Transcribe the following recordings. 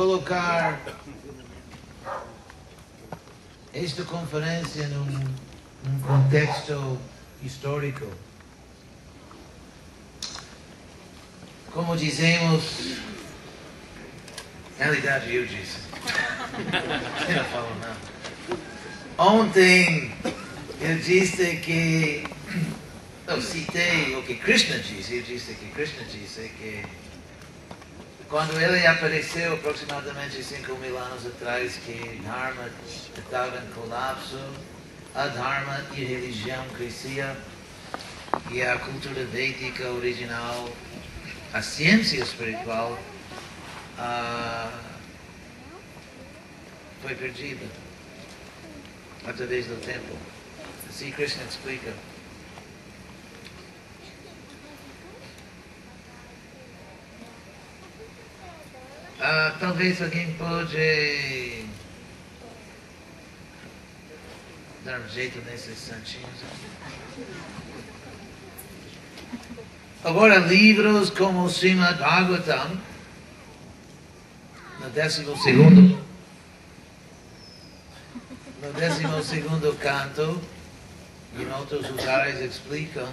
colocar esta conferência num, num contexto histórico. Como dizemos, na realidade eu disse. Eu não falo. Ontem eu disse que eu citei o que Krishna disse, eu disse que Krishna disse que quando ele apareceu aproximadamente 5 mil anos atrás, que Dharma estava em colapso, a Dharma e a religião crescia e a cultura védica original, a ciência espiritual, uh, foi perdida através do tempo. Assim Krishna explica. Uh, talvez alguém pode dar um jeito nesses santinhos. Agora, livros como o Srimad Bhagavatam, no décimo segundo, no décimo segundo canto, em outros lugares explica,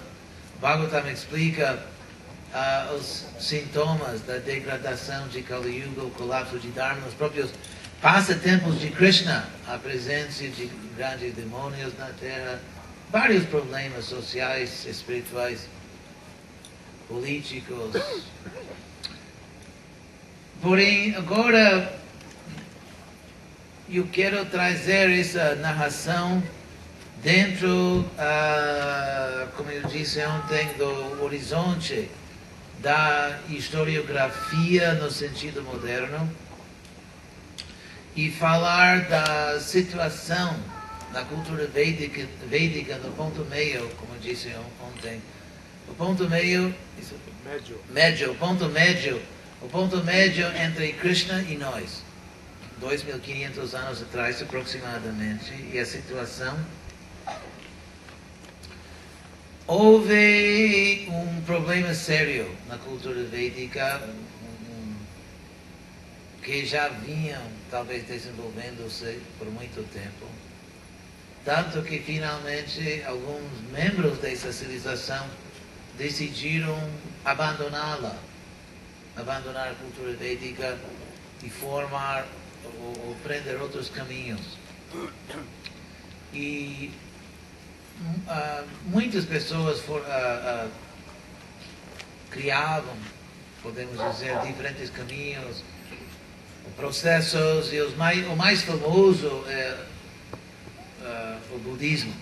Bhagavatam explica os sintomas da degradação de Kali Yuga, o colapso de Dharma, os próprios passatempos de Krishna, a presença de grandes demônios na Terra, vários problemas sociais, espirituais, políticos. Porém, agora eu quero trazer essa narração dentro, uh, como eu disse ontem, do horizonte da historiografia no sentido moderno e falar da situação da cultura védica, védica no ponto meio, como disse ontem. O ponto meio, isso, médio. médio, o ponto médio, o ponto médio entre Krishna e nós. 2.500 anos atrás, aproximadamente, e a situação houve um problema sério na cultura védica que já vinham talvez desenvolvendo-se por muito tempo. Tanto que finalmente alguns membros dessa civilização decidiram abandoná-la, abandonar a cultura védica e formar ou, ou prender outros caminhos. E uh, muitas pessoas for, uh, criavam, podemos dizer, diferentes caminhos, processos, e os mais, o mais famoso é o budismo.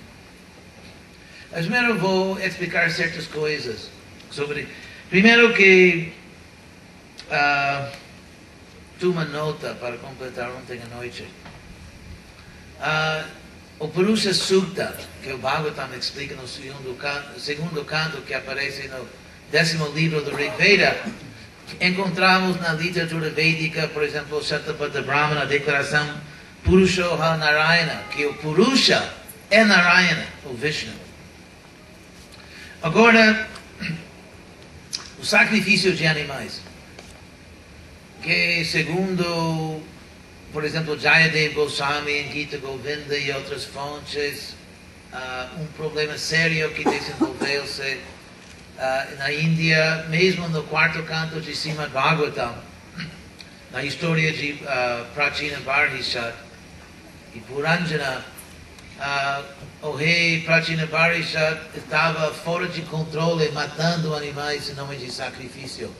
Mas primeiro vou explicar certas coisas sobre. Primeiro que uma nota para completar ontem à noite. Uh, o Purusha Sukta, que o Bhagavatam explica no segundo canto, segundo canto que aparece no décimo livro do Rig Veda, encontramos na literatura védica, por exemplo, Shatapatha Brahmana, a declaração Purushoha Narayana, que o Purusha é Narayana, o Vishnu. Agora, o sacrifício de animais, que segundo por exemplo, Jayadev Goswami em Gita Govinda e outras fontes, uh, um problema sério que desenvolveu-se uh, na Índia, mesmo no quarto canto de Srimad Bhagavatam, na história de uh, Prachina e Puranjana, uh, o rei Prachina Barhishat estava fora de controle, matando animais em nome de sacrifício.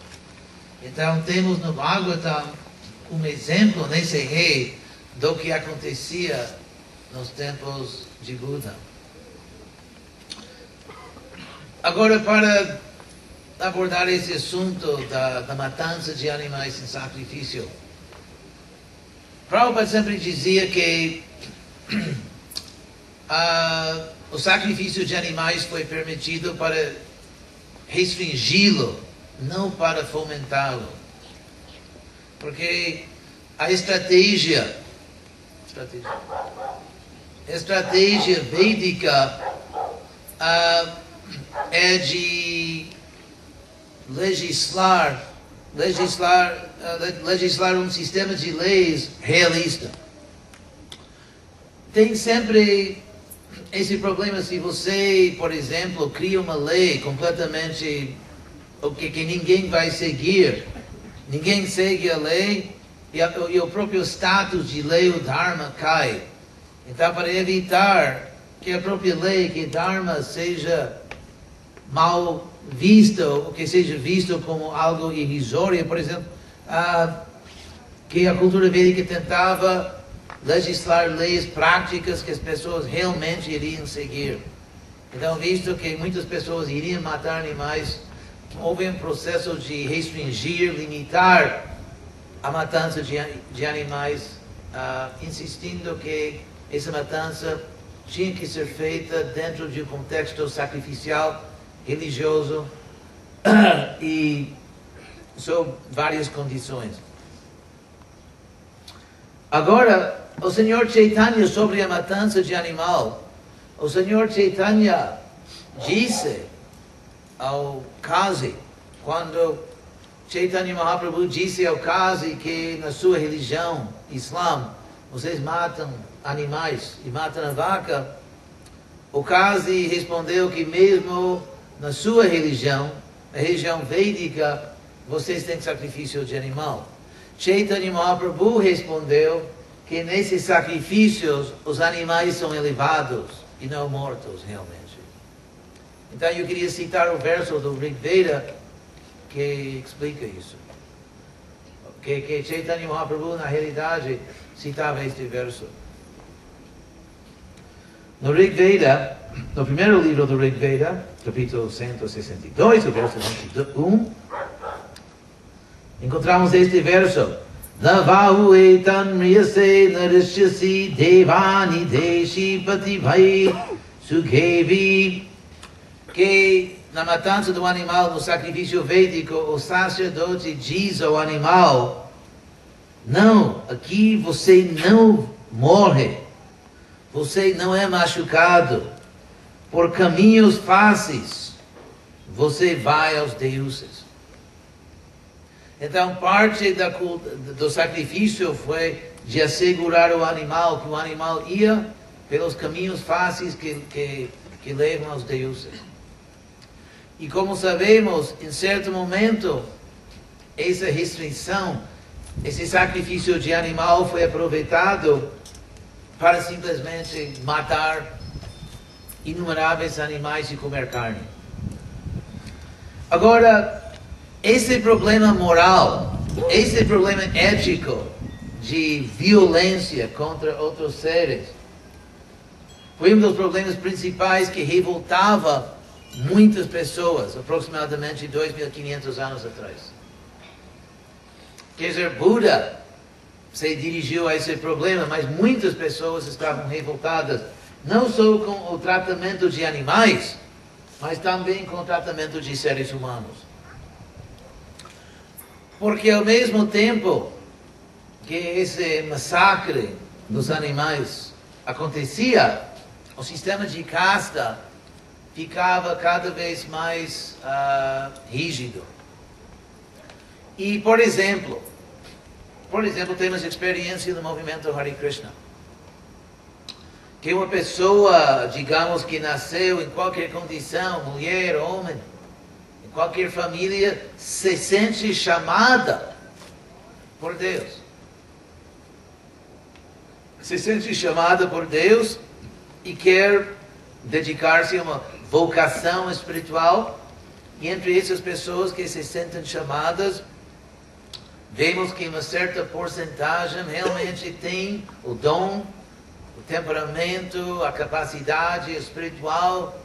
Então temos no Bhagavatam um exemplo nesse rei do que acontecia nos tempos de Buda. Agora, para abordar esse assunto da, da matança de animais em sacrifício, Prabhupada sempre dizia que o sacrifício de animais foi permitido para restringi-lo, não para fomentá-lo. Porque a estratégia, estratégia, estratégia védica uh, é de legislar legislar, uh, legislar um sistema de leis realista. Tem sempre esse problema se você, por exemplo, cria uma lei completamente o que, que ninguém vai seguir, ninguém segue a lei e, a, e o próprio status de lei, o Dharma, cai. Então, para evitar que a própria lei, que Dharma seja mal visto, ou que seja visto como algo irrisório, por exemplo, ah, que a cultura védica tentava legislar leis práticas que as pessoas realmente iriam seguir. Então, visto que muitas pessoas iriam matar animais, houve um processo de restringir, limitar a matança de, de animais, uh, insistindo que essa matança tinha que ser feita dentro de um contexto sacrificial, religioso e sob várias condições. Agora, o Senhor Chaitanya sobre a matança de animal, o Senhor Chaitanya disse ao Kazi, quando Chaitanya Mahaprabhu disse ao Kazi que na sua religião, Islam, vocês matam animais e matam a vaca, o Kazi respondeu que mesmo na sua religião, a religião védica, vocês têm sacrifício de animal. Chaitanya Mahaprabhu respondeu que nesses sacrifícios os animais são elevados e não mortos realmente. Então eu queria citar o verso do Rig Veda que explica isso. Que, que Chaitanya Mahaprabhu, na realidade, citava este verso. No Rig Veda, no primeiro livro do Rig Veda, capítulo 162, o verso 21, encontramos este verso. Navahu etan riyase narishyasi devani deshi pativai sukhevi que na matança do animal, no sacrifício védico, o sacerdote diz ao animal: Não, aqui você não morre, você não é machucado, por caminhos fáceis você vai aos deuses. Então, parte da, do sacrifício foi de assegurar o animal, que o animal ia pelos caminhos fáceis que, que, que levam aos deuses. E como sabemos, em certo momento, essa restrição, esse sacrifício de animal foi aproveitado para simplesmente matar inumeráveis animais e comer carne. Agora, esse problema moral, esse problema ético de violência contra outros seres, foi um dos problemas principais que revoltava muitas pessoas, aproximadamente 2.500 anos atrás. Quer dizer, Buda se dirigiu a esse problema, mas muitas pessoas estavam revoltadas, não só com o tratamento de animais, mas também com o tratamento de seres humanos. Porque ao mesmo tempo que esse massacre dos animais acontecia, o sistema de casta ficava cada vez mais uh, rígido. E, por exemplo, por exemplo, temos experiência do movimento Hare Krishna. Que uma pessoa, digamos, que nasceu em qualquer condição, mulher, homem, em qualquer família, se sente chamada por Deus. Se sente chamada por Deus e quer dedicar-se a uma vocação espiritual, e entre essas pessoas que se sentem chamadas, vemos que uma certa porcentagem realmente tem o dom, o temperamento, a capacidade espiritual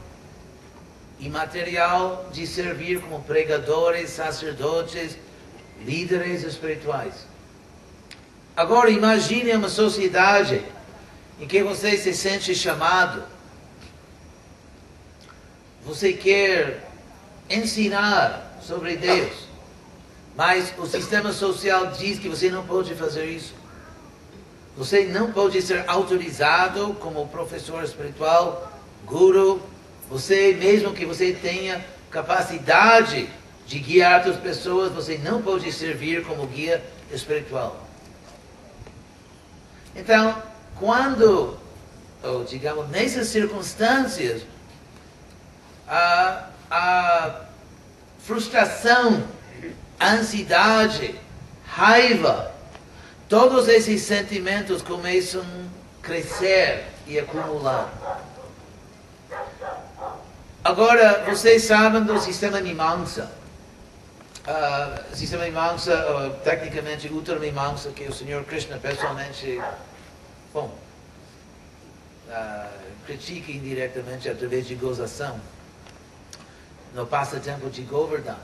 e material de servir como pregadores, sacerdotes, líderes espirituais. Agora imagine uma sociedade em que você se sente chamado você quer ensinar sobre Deus, mas o sistema social diz que você não pode fazer isso. Você não pode ser autorizado como professor espiritual, guru. Você, mesmo que você tenha capacidade de guiar outras pessoas, você não pode servir como guia espiritual. Então, quando, ou digamos, nessas circunstâncias, a, a frustração, ansiedade, raiva, todos esses sentimentos começam a crescer e acumular. Agora, vocês sabem do sistema Mimamsa. Uh, sistema Mimamsa, uh, tecnicamente Uttara Mimamsa, que o Senhor Krishna pessoalmente, bom, uh, critica indiretamente através de gozação no passatempo de Govardhan.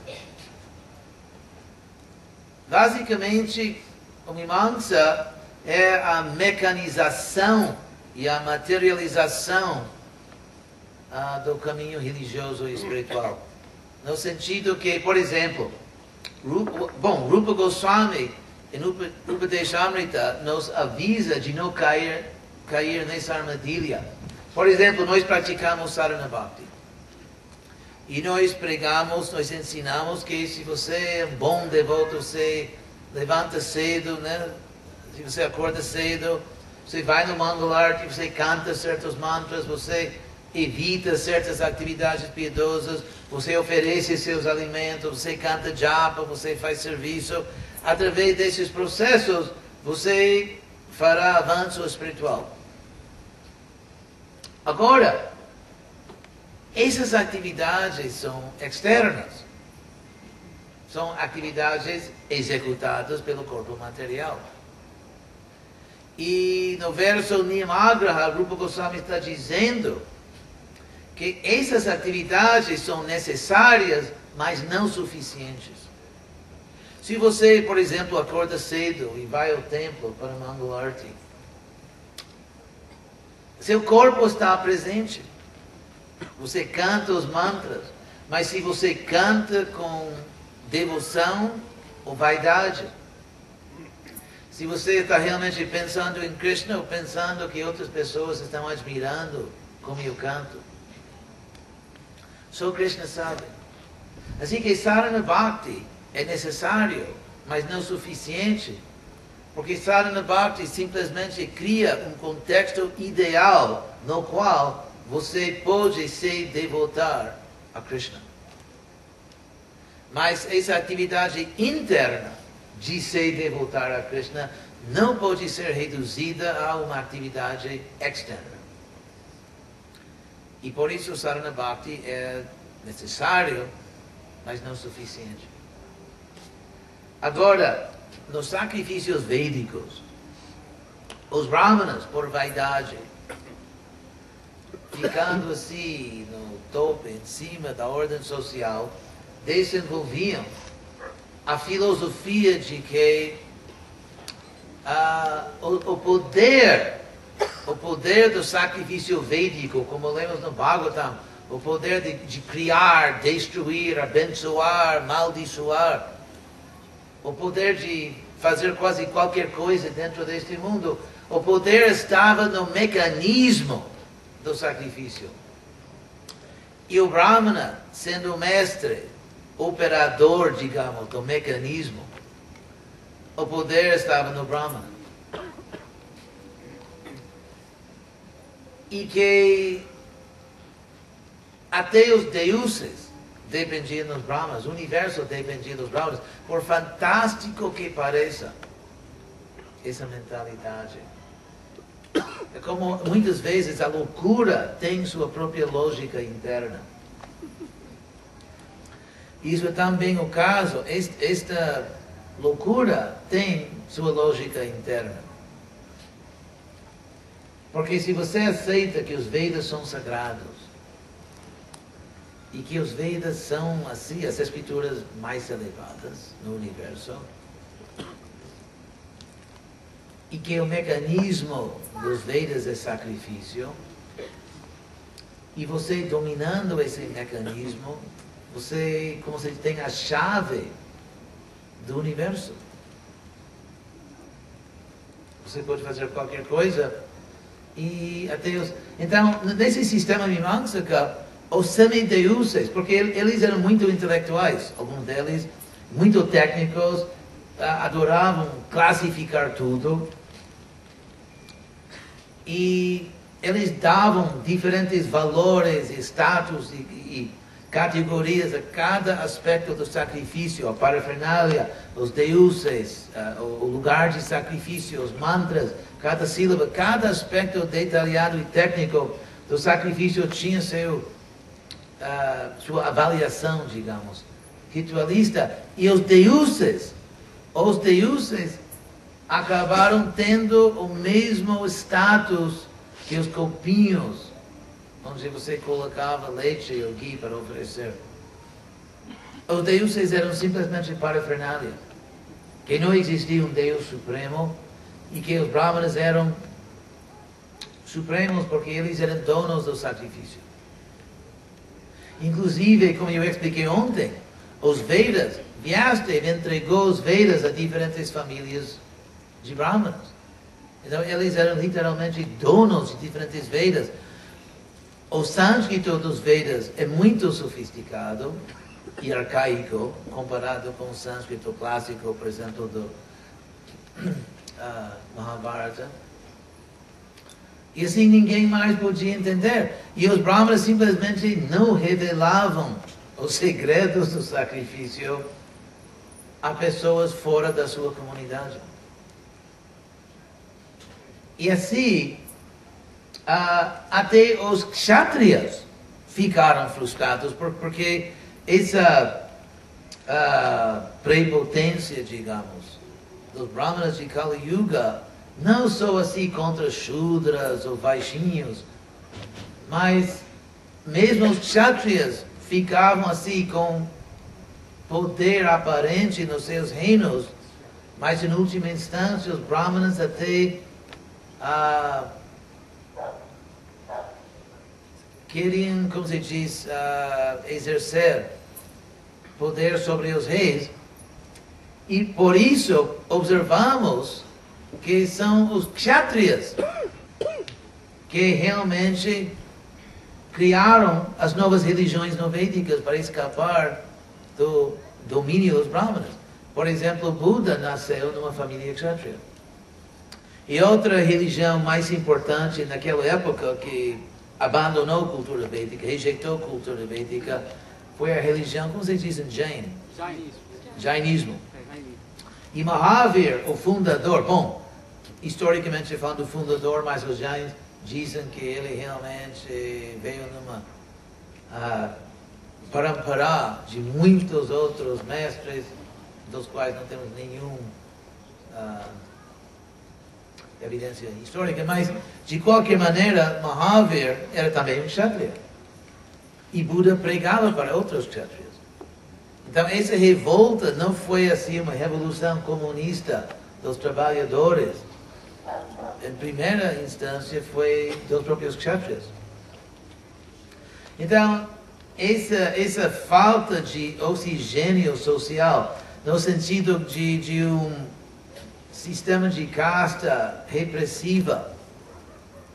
Basicamente, o Mimamsa é a mecanização e a materialização ah, do caminho religioso e espiritual. No sentido que, por exemplo, Rupa, bom, Rupa Goswami em Upadeshamrita nos avisa de não cair, cair nessa armadilha. Por exemplo, nós praticamos Sarana Bhakti. E nós pregamos, nós ensinamos que se você é um bom devoto, você levanta cedo, né? se você acorda cedo, você vai no Mangalarti, você canta certos mantras, você evita certas atividades piedosas, você oferece seus alimentos, você canta japa, você faz serviço. Através desses processos, você fará avanço espiritual. Agora, essas atividades são externas. São atividades executadas pelo corpo material. E no verso Niyamagraha, o Rupa Goswami está dizendo que essas atividades são necessárias, mas não suficientes. Se você, por exemplo, acorda cedo e vai ao templo para Mangalarti, seu corpo está presente. Você canta os mantras, mas se você canta com devoção ou vaidade, se você está realmente pensando em Krishna ou pensando que outras pessoas estão admirando como eu canto, só Krishna sabe. Assim que Sarana Bhakti é necessário, mas não suficiente. Porque Sarana Bhakti simplesmente cria um contexto ideal no qual você pode se devotar a Krishna. Mas essa atividade interna de se devotar a Krishna não pode ser reduzida a uma atividade externa. E por isso Sarana Bhakti é necessário, mas não suficiente. Agora, nos sacrifícios védicos, os brahmanas, por vaidade, ficando assim no topo, em cima da ordem social, desenvolviam a filosofia de que uh, o, o poder o poder do sacrifício védico, como lemos no Bhagavatam, o poder de, de criar, destruir, abençoar, maldiçoar, o poder de fazer quase qualquer coisa dentro deste mundo, o poder estava no mecanismo do sacrifício. E o Brahmana, sendo o mestre, operador, digamos, do mecanismo, o poder estava no Brahmana. e que até os deuses dependiam dos Brahmas, o universo dependia dos Brahmas, por fantástico que pareça essa mentalidade. É como muitas vezes a loucura tem sua própria lógica interna. Isso é também o caso, esta loucura tem sua lógica interna. Porque se você aceita que os Vedas são sagrados, e que os Vedas são, assim, as escrituras mais elevadas no universo, e que o mecanismo dos Vedas é sacrifício, e você dominando esse mecanismo, você, como se tem a chave do universo. Você pode fazer qualquer coisa. E até os... Então, nesse sistema Mimamsaka, os semideuses, porque eles eram muito intelectuais, alguns deles muito técnicos, adoravam classificar tudo. E eles davam diferentes valores, status e, e categorias a cada aspecto do sacrifício, a parafernália, os deuses, uh, o lugar de sacrifício, os mantras, cada sílaba, cada aspecto detalhado e técnico do sacrifício tinha seu, uh, sua avaliação, digamos, ritualista. E os deuses, os deuses acabaram tendo o mesmo status que os copinhos onde você colocava leite ou ghee para oferecer. Os deuses eram simplesmente parafernália, que não existia um Deus supremo e que os brahmanas eram supremos porque eles eram donos do sacrifício. Inclusive, como eu expliquei ontem, os Vedas, Vyastev entregou os Vedas a diferentes famílias de brahmanas. Então, eles eram literalmente donos de diferentes Vedas. O sânscrito dos Vedas é muito sofisticado e arcaico comparado com o sânscrito clássico, por exemplo, do uh, Mahabharata. E assim ninguém mais podia entender. E os brahmanas simplesmente não revelavam os segredos do sacrifício a pessoas fora da sua comunidade. E assim, uh, até os kshatriyas ficaram frustrados porque essa uh, prepotência, digamos, dos brahmanas de Kali Yuga não só assim contra shudras ou vaishinhos, mas mesmo os kshatriyas ficavam assim com poder aparente nos seus reinos, mas em última instância os brahmanas até ah, queriam, como se diz, uh, exercer poder sobre os reis. E por isso observamos que são os kshatriyas que realmente criaram as novas religiões novédicas para escapar do domínio dos brahmanas. Por exemplo, Buda nasceu numa família kshatriya. E outra religião mais importante naquela época que abandonou a cultura védica, rejeitou a cultura védica, foi a religião, como vocês dizem, Jain? Jainismo. Jainismo. E Mahavir, o fundador, bom, historicamente falando, o fundador, mas os Jains dizem que ele realmente veio numa uh, parampara de muitos outros mestres, dos quais não temos nenhum uh, evidência histórica, mas de qualquer maneira, Mahavir era também um kshatriya. E Buda pregava para outros kshatriyas. Então, essa revolta não foi assim uma revolução comunista dos trabalhadores. Em primeira instância, foi dos próprios kshatriyas. Então, essa, essa falta de oxigênio social, no sentido de, de um sistema de casta repressiva,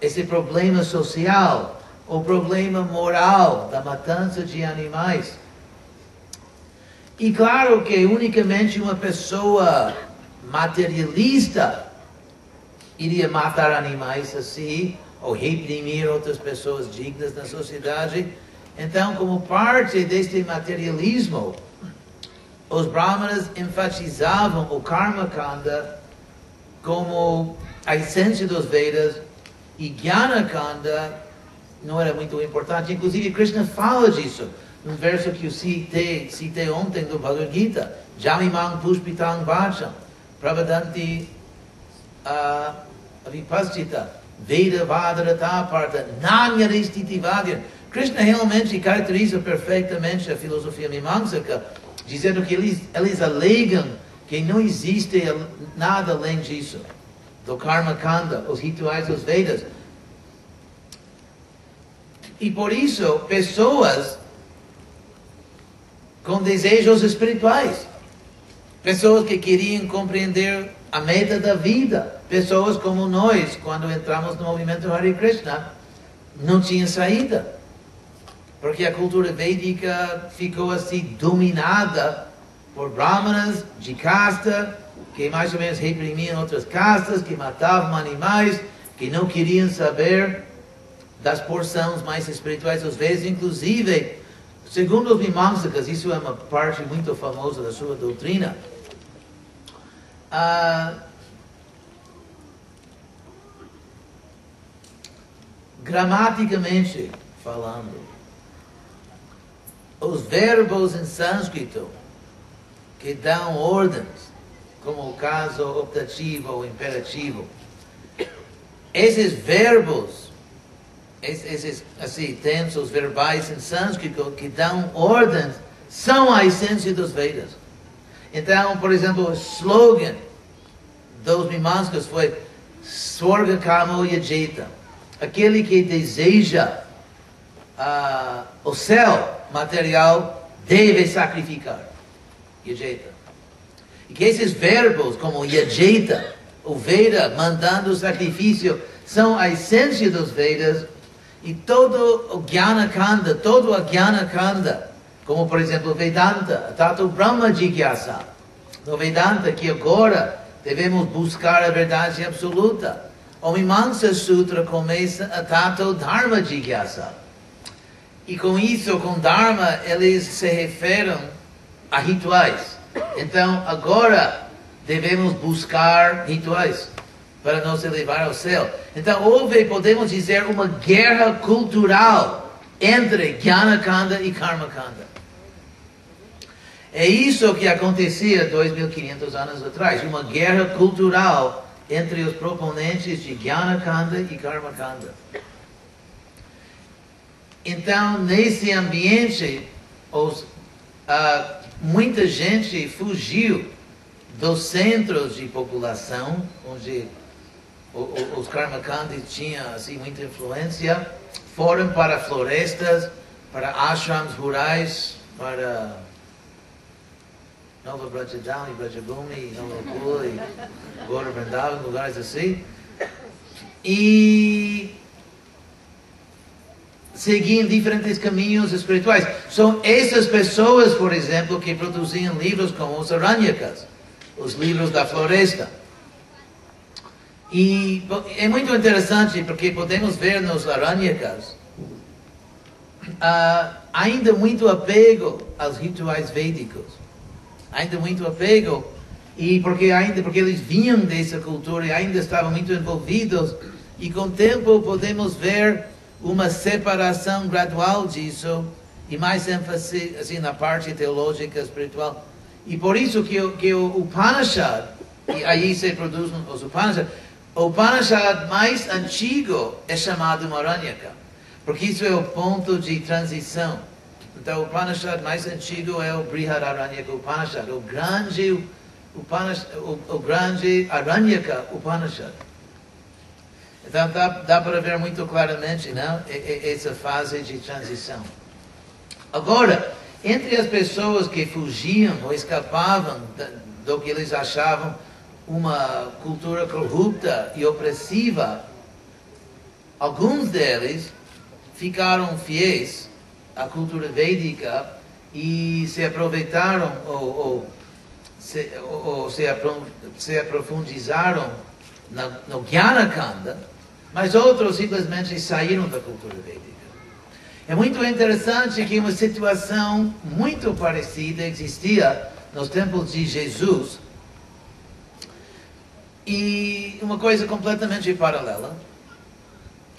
esse problema social, o problema moral da matança de animais. E claro que unicamente uma pessoa materialista iria matar animais assim, ou reprimir outras pessoas dignas na sociedade. Então, como parte deste materialismo, os brahmanas enfatizavam o karma kanda como a essência dos Vedas e Jnana Kanda não era muito importante. Inclusive, Krishna fala disso num verso que eu citei, citei ontem do Bhagavad Gita. Jamimang pushpitang vacham pravadanti uh, vipaschita Veda vadarata parta nanyaristiti vadya. Krishna realmente caracteriza perfeitamente a filosofia mimamsaka, dizendo que eles, eles alegam que não existe nada além disso, do Karma Kanda, os rituais dos Vedas. E por isso, pessoas com desejos espirituais, pessoas que queriam compreender a meta da vida, pessoas como nós, quando entramos no movimento Hare Krishna, não tinha saída. Porque a cultura védica ficou assim dominada por brahmanas de casta, que mais ou menos reprimiam outras castas, que matavam animais, que não queriam saber das porções mais espirituais, às vezes, inclusive, segundo os Mimamsakas, isso é uma parte muito famosa da sua doutrina, ah, gramaticamente falando, verbos em sânscrito que dão ordens, como o caso optativo ou imperativo, esses verbos, esses assim, tensos verbais em sânscrito que dão ordens, são a essência dos Vedas. Então, por exemplo, o slogan dos Mimanskas foi Swarga Kamo Yajeta. Aquele que deseja uh, o céu material deve sacrificar. Yajeta. E que esses verbos, como Yajeta, o Veda mandando o sacrifício, são a essência dos Vedas. E todo o Jnana Kanda, todo o Jnana Kanda, como por exemplo Vedanta, Tato Brahma Jigyasa. No Vedanta, que agora devemos buscar a verdade absoluta. O Mimamsa Sutra começa a Tato Dharma Jigyasa. E com isso, com Dharma, eles se referem a rituais. Então, agora devemos buscar rituais para nos elevar ao céu. Então, houve, podemos dizer, uma guerra cultural entre Kanda e Karma Kanda. É isso que acontecia 2.500 anos atrás, uma guerra cultural entre os proponentes de Kanda e Karma Kanda. Então, nesse ambiente, os, uh, muita gente fugiu dos centros de população, onde os Karmakandis tinham assim, muita influência, foram para florestas, para ashrams rurais, para Nova Brajadam e Nova Kula e Gora Vrindavan, lugares assim. E seguiam diferentes caminhos espirituais. São essas pessoas, por exemplo, que produziam livros como os Aranyakas, os livros da floresta. E é muito interessante porque podemos ver nos Aranyakas uh, ainda muito apego aos rituais védicos, ainda muito apego e porque ainda porque eles vinham dessa cultura e ainda estavam muito envolvidos e com o tempo podemos ver uma separação gradual disso e mais ênfase assim, na parte teológica espiritual. E por isso que, que o Upanishad, e aí se produzem os Upanishads, o Upanishad mais antigo é chamado Maranyaka, porque isso é o ponto de transição. Então o Upanishad mais antigo é o Brihadaranyaka Upanishad, o grande, Upanishad, o, o grande Aranyaka Upanishad. Então dá, dá para ver muito claramente não? essa fase de transição. Agora, entre as pessoas que fugiam ou escapavam do que eles achavam uma cultura corrupta e opressiva, alguns deles ficaram fiéis à cultura védica e se aproveitaram ou, ou, se, ou, ou se, aprofundizaram no Jnana Kanda, mas outros simplesmente saíram da cultura védica. É muito interessante que uma situação muito parecida existia nos tempos de Jesus e uma coisa completamente paralela.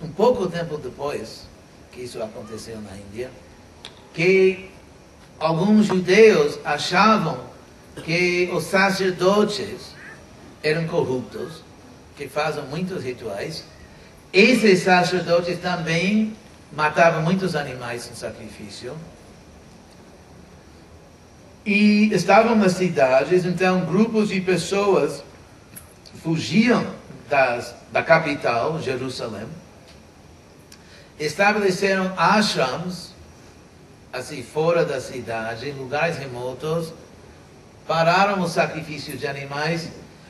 Um pouco tempo depois que isso aconteceu na Índia, que alguns judeus achavam que os sacerdotes eram corruptos, que fazem muitos rituais esses sacerdotes também matavam muitos animais em sacrifício. E estavam nas cidades, então grupos de pessoas fugiam das, da capital, Jerusalém, estabeleceram ashrams, assim, fora da cidade, em lugares remotos, pararam o sacrifício de animais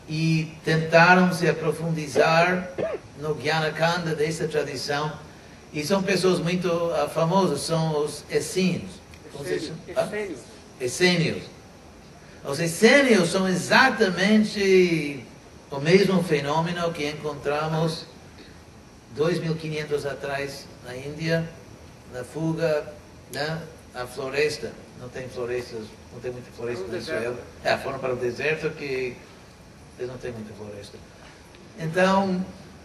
e tentaram se aprofundizar no Gyanakanda dessa tradição E são pessoas muito uh, famosas, são os essênios. Essênios. Essênios. Os essênios são exatamente o mesmo fenômeno que encontramos 2.500 atrás na Índia, na fuga né, floresta. Não tem florestas, não tem muita floresta no Israel. É, foram para o deserto que eles não têm muita floresta. Então,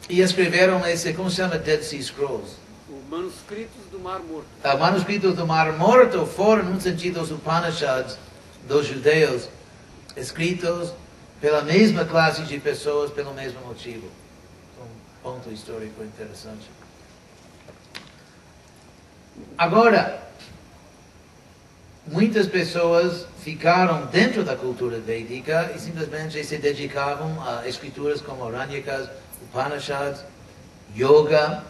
e escreveram esse, como se chama, Dead Sea Scrolls. Os manuscritos do Mar Morto. Os manuscritos do Mar Morto foram, num sentido, os Upanishads dos judeus, escritos pela mesma classe de pessoas, pelo mesmo motivo. Um ponto histórico interessante. Agora, muitas pessoas ficaram dentro da cultura védica e simplesmente se dedicavam a escrituras como Aranyakas, Upanishads, Yoga,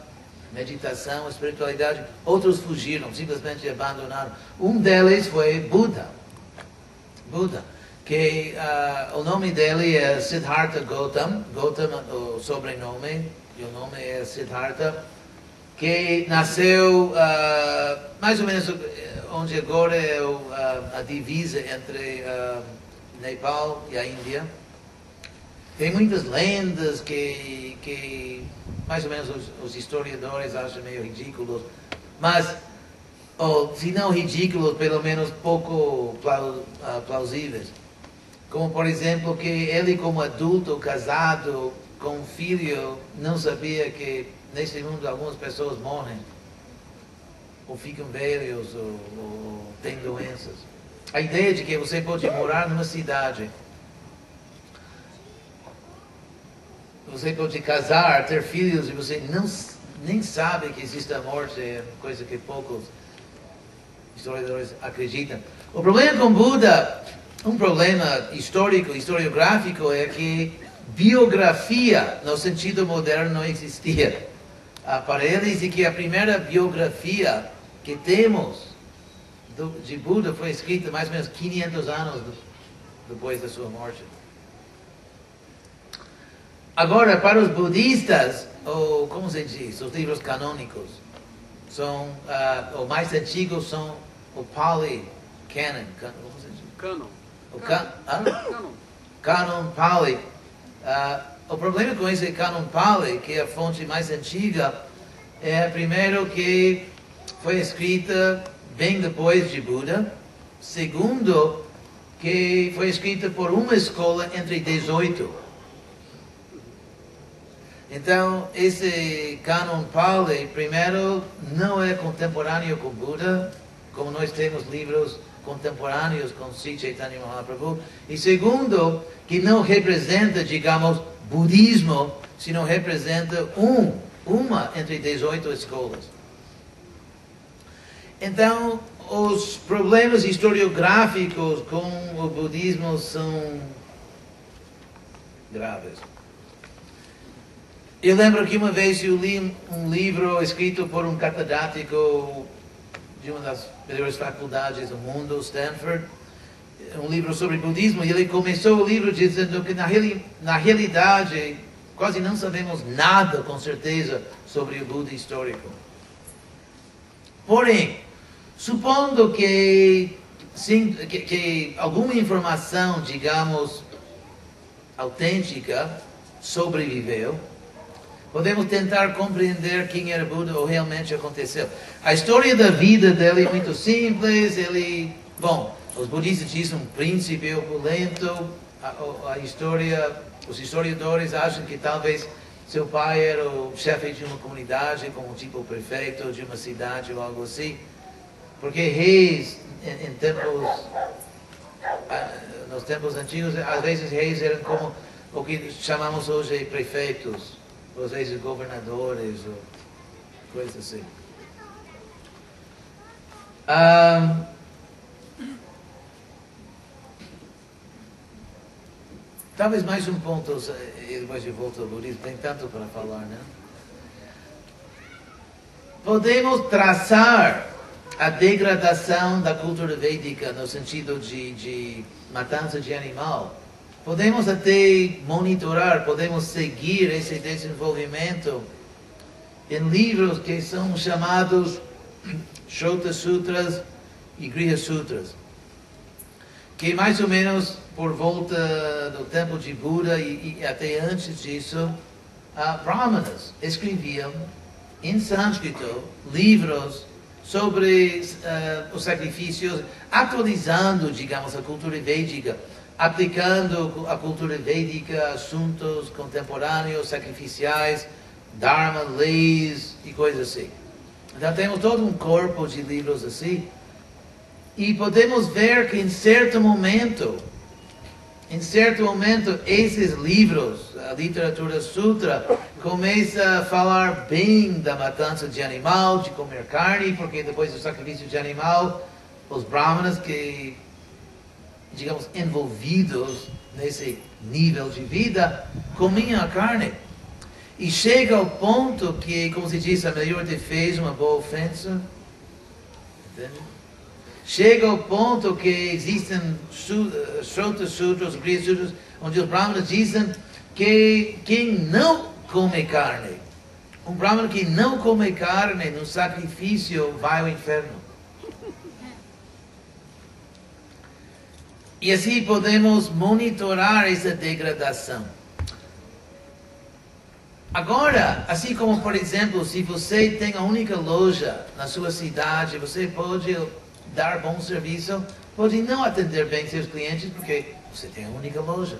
meditação, espiritualidade. Outros fugiram, simplesmente abandonaram. Um deles foi Buda. Buda, que uh, o nome dele é Siddhartha Gautam, Gautam o sobrenome, e o nome é Siddhartha, que nasceu uh, mais ou menos onde agora é uh, a divisa entre Nepal e a Índia. Tem muitas lendas que, que mais ou menos os, os historiadores acham meio ridículos, mas, ou se não ridículos, pelo menos pouco ah, plausíveis. Como, por exemplo, que ele, como adulto, casado, com um filho, não sabia que nesse mundo algumas pessoas morrem, ou ficam velhos, ou, ou têm doenças. A ideia de que você pode morar numa cidade você pode casar, ter filhos e você não, nem sabe que existe a morte, é coisa que poucos historiadores acreditam. O problema com Buda, um problema histórico, historiográfico, é que biografia, no sentido moderno, não existia para eles e que a primeira biografia que temos do, de Buda foi escrita mais ou menos 500 anos do, depois da sua morte. Agora, para os budistas, ou como se diz, os livros canônicos, são, uh, os mais antigos são o Pali Canon. Como se diz? Canon. O can, ah? Canon. Canon Pali. Uh, o problema com esse Canon Pali, que é a fonte mais antiga, é primeiro que foi escrita bem depois de Buda. Segundo, que foi escrita por uma escola entre 18 então, esse Canon Pali, primeiro, não é contemporâneo com Buda, como nós temos livros contemporâneos com Sri Chaitanya Mahaprabhu. E segundo, que não representa, digamos, budismo, sino representa um, uma entre 18 escolas. Então, os problemas historiográficos com o budismo são graves. Eu lembro que uma vez eu li um livro escrito por um catedrático de uma das melhores faculdades do mundo, Stanford, um livro sobre budismo, e ele começou o livro dizendo que na, reali na realidade quase não sabemos nada com certeza sobre o Buda histórico. Porém, supondo que, sim, que, que alguma informação, digamos, autêntica sobreviveu, podemos tentar compreender quem era Buda ou realmente aconteceu. A história da vida dele é muito simples. Ele, bom, os budistas dizem um príncipe opulento. A, a história, os historiadores acham que talvez seu pai era o chefe de uma comunidade, como tipo prefeito de uma cidade ou algo assim. Porque reis, em, em tempos, nos tempos antigos, às vezes reis eram como o que chamamos hoje prefeitos os ex-governadores, ou coisas assim. Um, talvez mais um ponto, depois de volta ao budismo, tem tanto para falar, né? Podemos traçar a degradação da cultura védica no sentido de, de matança de animal. Podemos até monitorar, podemos seguir esse desenvolvimento em livros que são chamados Shota Sutras e Griha Sutras, que mais ou menos por volta do tempo de Buda e, e até antes disso, uh, Brahmanas escreviam em sânscrito livros sobre uh, os sacrifícios, atualizando, digamos, a cultura védica, aplicando a cultura védica assuntos contemporâneos, sacrificiais, dharma, leis e coisas assim. Então temos todo um corpo de livros assim. E podemos ver que em certo momento, em certo momento, esses livros, a literatura sutra, começa a falar bem da matança de animal, de comer carne, porque depois do sacrifício de animal, os brahmanas que, digamos, envolvidos nesse nível de vida, comiam a carne. E chega ao ponto que, como se diz, a melhor defesa, uma boa ofensa. Entende? Chega ao ponto que existem Shota Sutras, Griya Sutras, onde os Brahmanas dizem que quem não come carne, um Brahmana que não come carne no sacrifício vai ao inferno. E assim podemos monitorar essa degradação. Agora, assim como, por exemplo, se você tem a única loja na sua cidade, você pode dar bom serviço, pode não atender bem seus clientes porque você tem a única loja.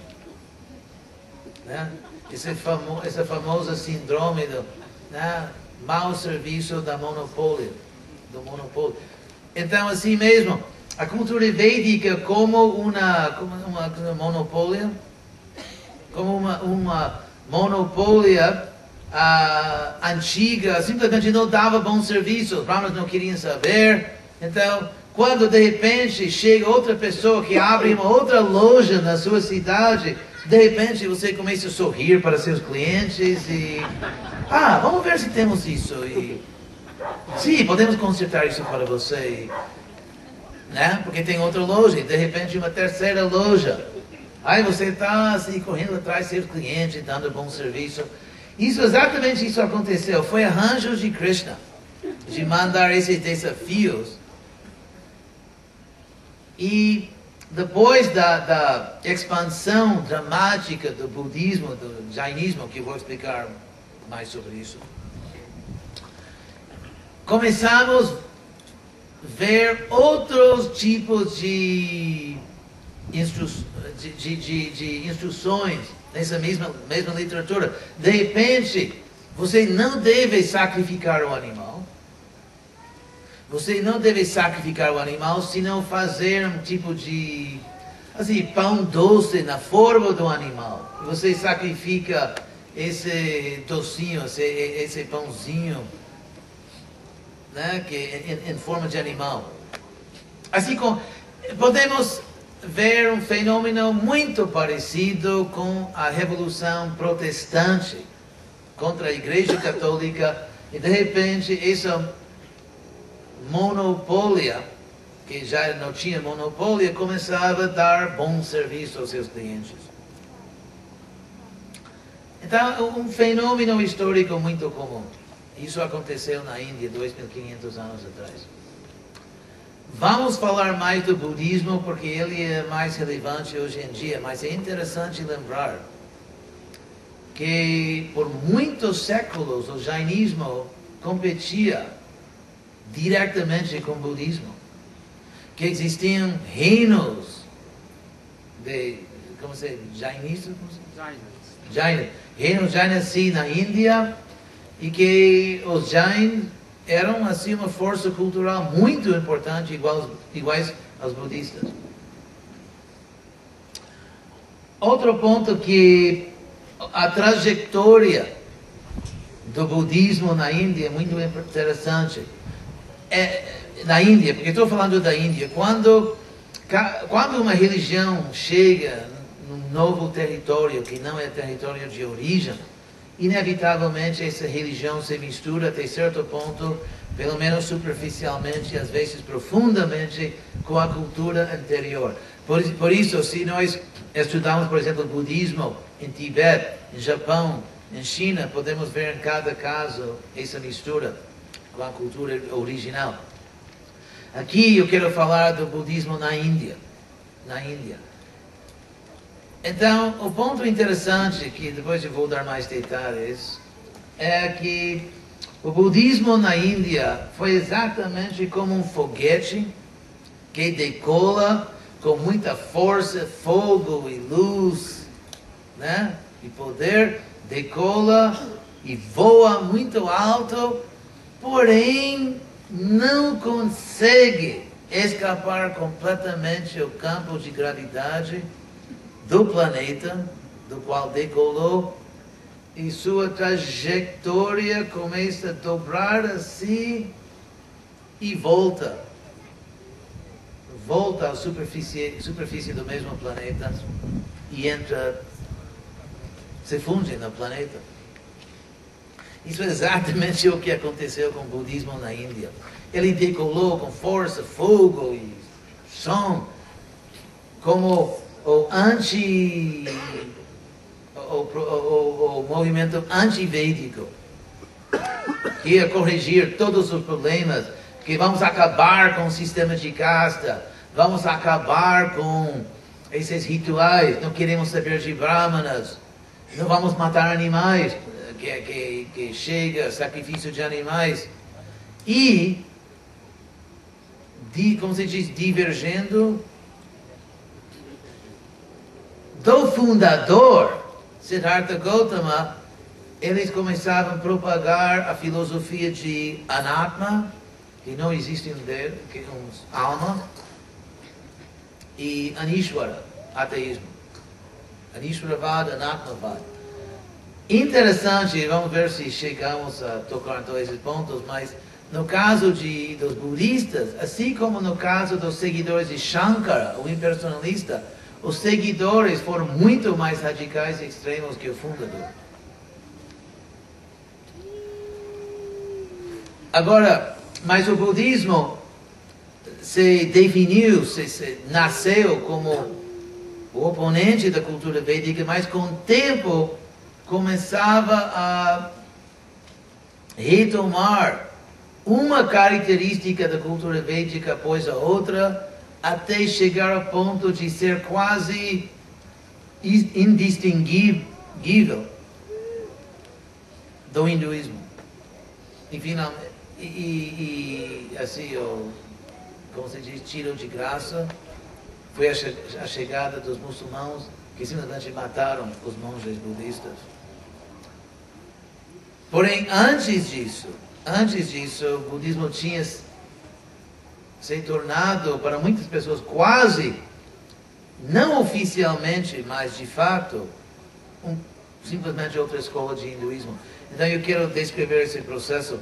Né? Esse, famo, esse famoso síndrome do né? mau serviço da monopólio, do monopólio. Então, assim mesmo, a cultura védica como uma, como uma, uma monopólio, como uma, uma monopólia uh, antiga, simplesmente não dava bom serviço, os brahmanas não queriam saber. Então, quando de repente chega outra pessoa que abre uma outra loja na sua cidade, de repente você começa a sorrir para seus clientes e. Ah, vamos ver se temos isso. E, sim, podemos consertar isso para você. Né? Porque tem outra loja, e de repente uma terceira loja. Aí você está assim, correndo atrás dos seus clientes, dando bom serviço. Isso, exatamente isso aconteceu. Foi arranjos de Krishna, de mandar esses desafios e depois da, da expansão dramática do budismo, do jainismo, que vou explicar mais sobre isso, começamos a ver outros tipos de, instru de, de, de, de instruções nessa mesma, mesma literatura. De repente, você não deve sacrificar o animal. Você não deve sacrificar o animal, senão fazer um tipo de assim, pão doce na forma do animal. Você sacrifica esse docinho, esse, esse pãozinho, né, que em, em forma de animal. Assim como podemos ver um fenômeno muito parecido com a revolução protestante contra a Igreja Católica e de repente isso monopólia, que já não tinha monopólio, começava a dar bom serviço aos seus clientes. Então, um fenômeno histórico muito comum. Isso aconteceu na Índia 2.500 anos atrás. Vamos falar mais do budismo porque ele é mais relevante hoje em dia, mas é interessante lembrar que por muitos séculos o jainismo competia diretamente com o budismo. Que existiam reinos de, como se jainistas? Jaina. Reinos jainas, sim, na Índia, e que os jain eram, assim, uma força cultural muito importante, iguais, iguais aos budistas. Outro ponto que a trajetória do budismo na Índia é muito interessante é, na Índia, porque estou falando da Índia, quando, quando uma religião chega num novo território que não é território de origem, inevitavelmente essa religião se mistura até certo ponto, pelo menos superficialmente, às vezes profundamente, com a cultura anterior. Por, por isso, se nós estudamos, por exemplo, o budismo em Tibete, em Japão, em China, podemos ver em cada caso essa mistura com a cultura original. Aqui eu quero falar do budismo na Índia. Na Índia. Então, o ponto interessante, que depois eu vou dar mais detalhes, é que o budismo na Índia foi exatamente como um foguete que decola com muita força, fogo e luz, né? E poder, decola e voa muito alto, porém não consegue escapar completamente o campo de gravidade do planeta do qual decolou e sua trajetória começa a dobrar assim e volta. Volta à superfície, superfície do mesmo planeta e entra, se funde no planeta. Isso é exatamente o que aconteceu com o budismo na Índia. Ele decolou com força, fogo e som, como o anti o, o, o movimento antivédico que ia corrigir todos os problemas, que vamos acabar com o sistema de casta, vamos acabar com esses rituais, não queremos saber de brahmanas, não vamos matar animais, que, que, que chega sacrifício de animais. E, como se diz, divergendo do fundador, Siddhartha Gautama, eles começavam a propagar a filosofia de anatma, que não existe um Deus, que é um alma, e anishwara, ateísmo. Anishwaravada, anatmavada. Interessante, vamos ver se chegamos a tocar todos esses pontos, mas no caso de, dos budistas, assim como no caso dos seguidores de Shankara, o impersonalista, os seguidores foram muito mais radicais e extremos que o fundador. Agora, mas o budismo se definiu, se, se nasceu como o oponente da cultura védica, mas com o tempo começava a retomar uma característica da cultura védica após a outra, até chegar ao ponto de ser quase indistinguível do hinduísmo. E finalmente, e, e, e assim, o, como se diz, tiro de graça, foi a, a chegada dos muçulmanos que simplesmente mataram os monges budistas. Porém, antes disso, antes disso, o budismo tinha se tornado para muitas pessoas quase, não oficialmente, mas de fato, um, simplesmente outra escola de hinduísmo. Então eu quero descrever esse processo.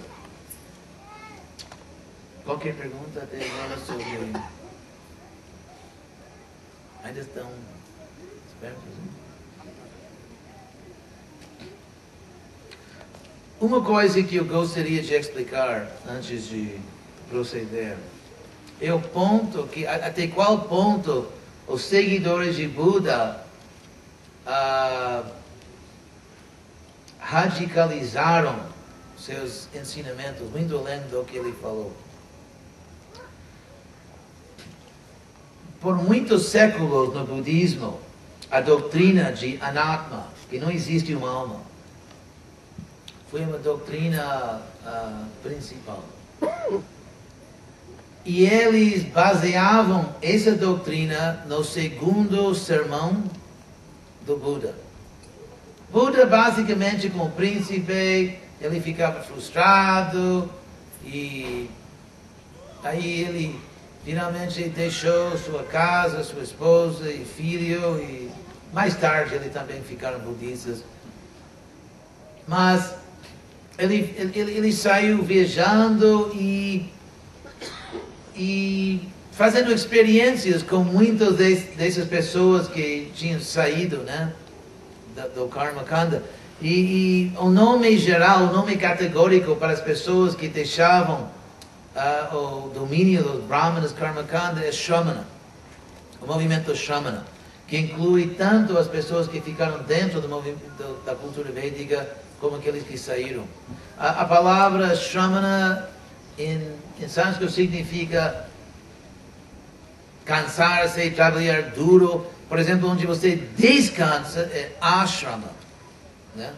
Qualquer pergunta até agora sobre. Ainda estão espertos? Uma coisa que eu gostaria de explicar antes de proceder é o ponto que até qual ponto os seguidores de Buda ah, radicalizaram seus ensinamentos muito além do que ele falou. Por muitos séculos no budismo, a doutrina de anatma, que não existe uma alma, foi uma doutrina uh, principal. E eles baseavam essa doutrina no segundo sermão do Buda. Buda, basicamente, como príncipe, ele ficava frustrado e aí ele finalmente deixou sua casa, sua esposa e filho e mais tarde ele também ficaram budistas. Mas ele, ele, ele saiu viajando e e fazendo experiências com muitas dessas pessoas que tinham saído né, do Karma Kanda. E, e, o nome geral, o nome categórico para as pessoas que deixavam uh, o domínio dos Brahmanas Karma Kanda é Shramana, o movimento Shramana. que inclui tanto as pessoas que ficaram dentro do movimento da cultura védica como aqueles que saíram. A, a palavra shramana em, em sânscrito significa cansar-se, trabalhar duro. Por exemplo, onde você descansa é ashrama. Né?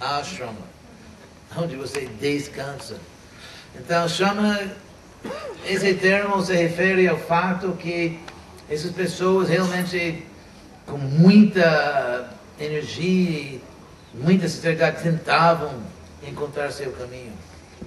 Ashrama. Onde você descansa. Então, shramana, esse termo se refere ao fato que essas pessoas realmente com muita energia e muita sinceridade tentavam encontrar seu caminho,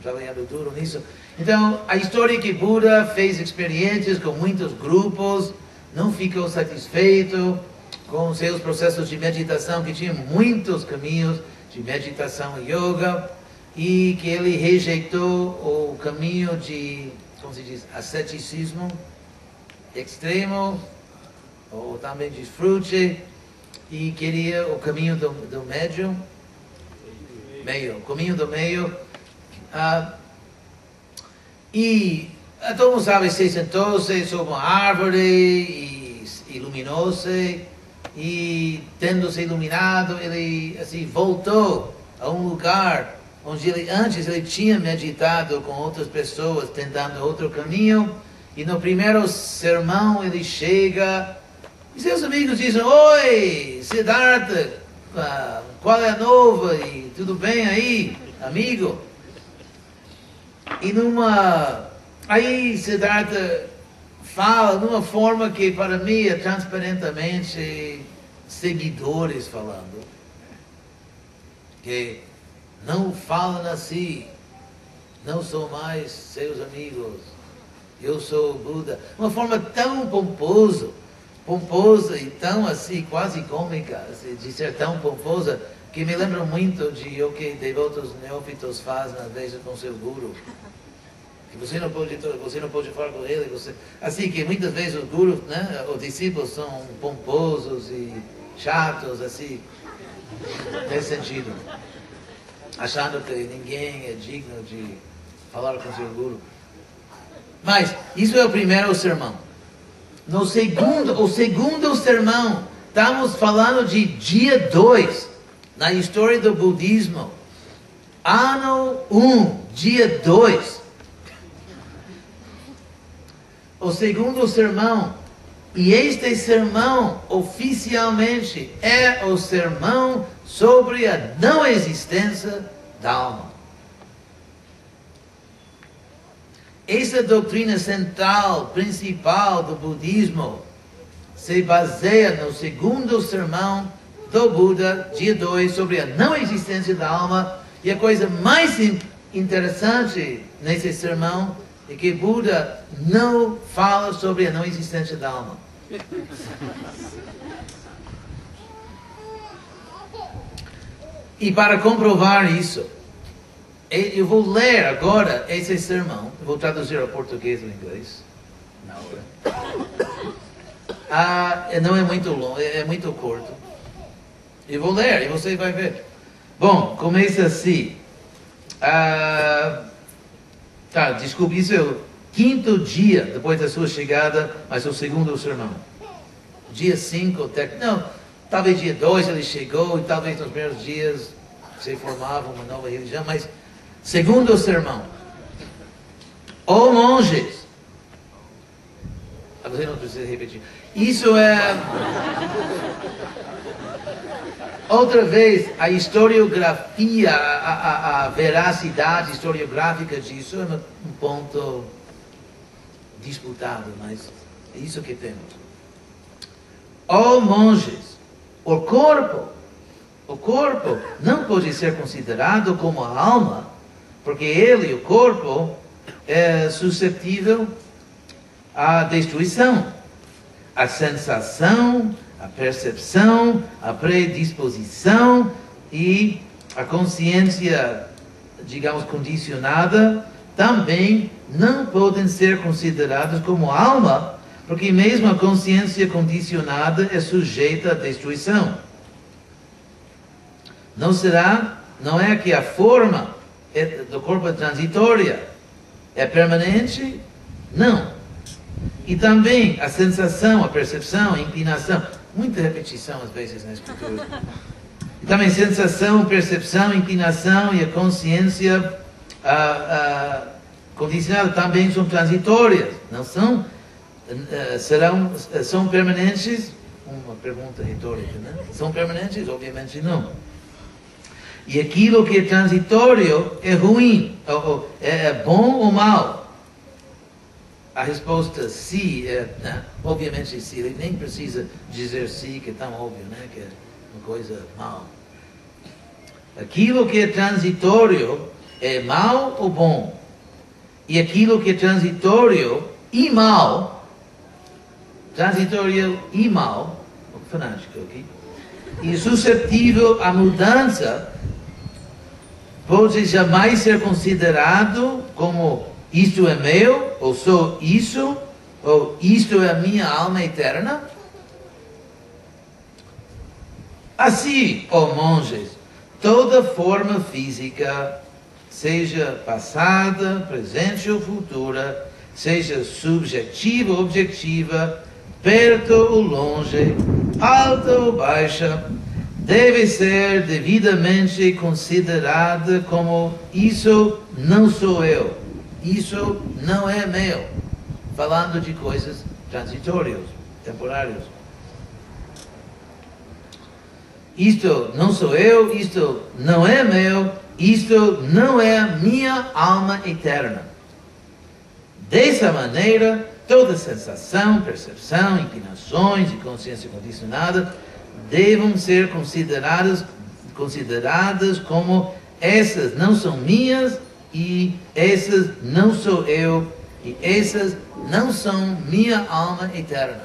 trabalhando duro nisso. Então, a história que Buda fez experiências com muitos grupos, não ficou satisfeito com seus processos de meditação, que tinha muitos caminhos de meditação e yoga, e que ele rejeitou o caminho de, como se diz, asceticismo extremo, ou também desfrute, e queria o caminho do, do médio, meio, caminho do meio. Ah, e todo mundo sabe, se sentou-se sobre uma árvore e iluminou-se, e tendo-se iluminado, ele assim voltou a um lugar onde ele antes ele tinha meditado com outras pessoas, tentando outro caminho, e no primeiro sermão ele chega e seus amigos dizem, oi, Siddhartha, ah, qual é a nova? E tudo bem aí, amigo? E numa. Aí Siddhartha fala numa forma que para mim é transparentemente seguidores falando. Que não falam assim, não sou mais seus amigos, eu sou Buda. Uma forma tão pomposa pomposa e tão assim, quase cômica, assim, de ser tão pomposa, que me lembra muito de o que devotos neófitos fazem às vezes com seu guru. Que você não pode, você não pode falar com ele, você, assim que muitas vezes os gurus, né, os discípulos são pomposos e chatos, assim, nesse sentido, achando que ninguém é digno de falar com seu guru. Mas isso é o primeiro sermão. No segundo, o segundo sermão, estamos falando de dia 2 na história do budismo. Ano 1, um, dia 2. O segundo sermão. E este sermão, oficialmente, é o sermão sobre a não existência da alma. Essa doutrina central, principal do budismo, se baseia no segundo sermão do Buda, dia 2, sobre a não existência da alma. E a coisa mais interessante nesse sermão é que Buda não fala sobre a não existência da alma. E para comprovar isso, eu vou ler agora esse sermão, vou traduzir ao português e ao inglês na hora. Ah, não é muito longo, é muito curto. Eu vou ler e você vai ver. Bom, começa assim. Ah, tá, desculpe, isso é o quinto dia depois da sua chegada, mas o segundo sermão. Dia 5, não, talvez dia 2 ele chegou e talvez nos primeiros dias se formava uma nova religião, mas Segundo sermão. Ou monges. Ah, você não precisa repetir. Isso é. Outra vez, a historiografia, a, a, a veracidade historiográfica disso é um ponto disputado, mas é isso que temos. Ou monges, o corpo, o corpo não pode ser considerado como a alma porque ele, o corpo, é suscetível à destruição. A sensação, a percepção, a predisposição e a consciência, digamos, condicionada também não podem ser consideradas como alma, porque mesmo a consciência condicionada é sujeita à destruição. Não será, não é que a forma é, do corpo é transitória. É permanente? Não. E também a sensação, a percepção, a inclinação muita repetição às vezes na escritura. E também sensação, percepção, inclinação e a consciência ah, ah, condicionada também são transitórias, não são, ah, serão, são permanentes? Uma pergunta retórica, né? São permanentes? Obviamente não. E aquilo que é transitório é ruim, ou, é, é bom ou mal? A resposta sim, é, né? obviamente sim, ele nem precisa dizer sim, que é tão óbvio, né? que é uma coisa mal. Aquilo que é transitório é mal ou bom? E aquilo que é transitório e mal, transitório e mal, fanático aqui, e suscetível à mudança, pode jamais ser considerado como isto é meu, ou sou isso, ou isto é a minha alma eterna? Assim, ó oh monges, toda forma física, seja passada, presente ou futura, seja subjetiva ou objetiva, perto ou longe, alta ou baixa, deve ser devidamente considerada como isso não sou eu, isso não é meu, falando de coisas transitórias, temporárias. Isto não sou eu, isto não é meu, isto não é minha alma eterna. Dessa maneira, toda sensação, percepção, inclinações e consciência condicionada devem ser consideradas, consideradas como essas não são minhas e essas não sou eu e essas não são minha alma eterna.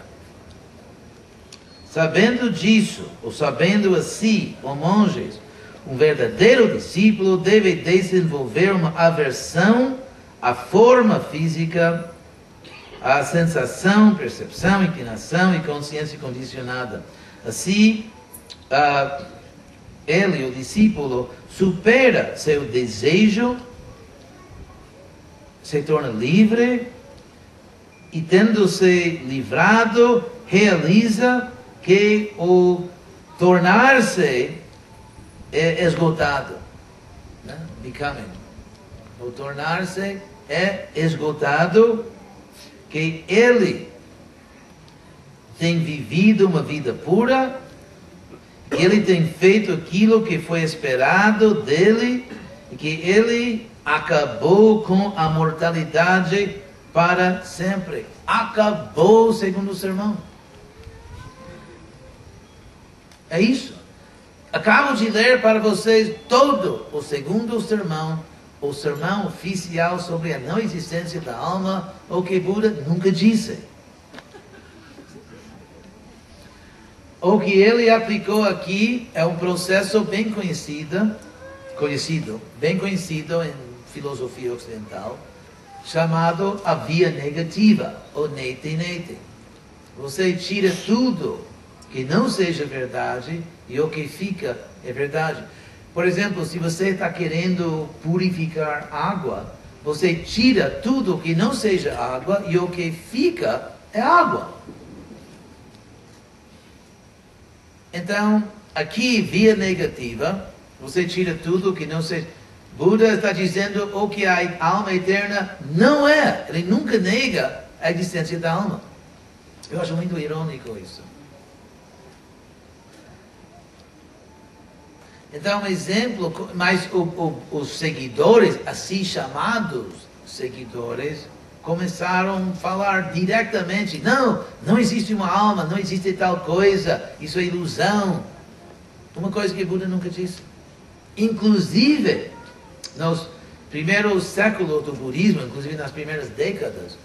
Sabendo disso, ou sabendo assim, ó monges, um verdadeiro discípulo deve desenvolver uma aversão à forma física, à sensação, percepção, inclinação e consciência condicionada. Assim, uh, ele, o discípulo, supera seu desejo, se torna livre e, tendo-se livrado, realiza que o tornar-se é esgotado. Né? Becoming. O tornar-se é esgotado, que ele tem vivido uma vida pura, que ele tem feito aquilo que foi esperado dele, e que ele acabou com a mortalidade para sempre. Acabou, segundo o sermão. É isso. Acabo de ler para vocês todo o segundo sermão, o sermão oficial sobre a não existência da alma, o que Buda nunca disse. O que ele aplicou aqui é um processo bem conhecido, conhecido, bem conhecido em filosofia ocidental, chamado a via negativa, ou nete. Você tira tudo que não seja verdade e o que fica é verdade. Por exemplo, se você está querendo purificar água, você tira tudo que não seja água e o que fica é água. Então, aqui, via negativa, você tira tudo que não seja. Buda está dizendo o que a alma eterna não é. Ele nunca nega a existência da alma. Eu acho muito irônico isso. Então, um exemplo, mas o, o, os seguidores, assim chamados seguidores, começaram a falar diretamente: não, não existe uma alma, não existe tal coisa, isso é ilusão. Uma coisa que Buda nunca disse. Inclusive, nos primeiros séculos do budismo, inclusive nas primeiras décadas,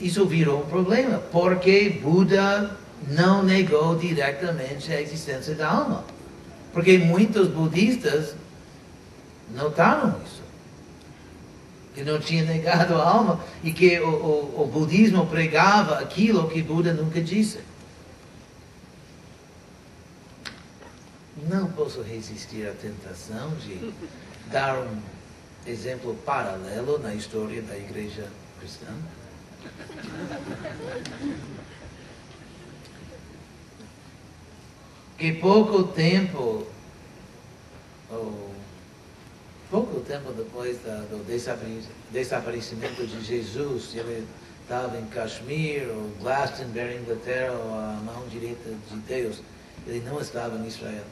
isso virou um problema, porque Buda não negou diretamente a existência da alma. Porque muitos budistas notaram isso. Que não tinha negado a alma e que o, o, o budismo pregava aquilo que Buda nunca disse. Não posso resistir à tentação de dar um exemplo paralelo na história da igreja cristã. que pouco tempo, ou pouco tempo depois da, do desaparecimento de Jesus, ele estava em Kashmir, ou Glastonbury, Inglaterra, ou a mão direita de Deus, ele não estava em Israel.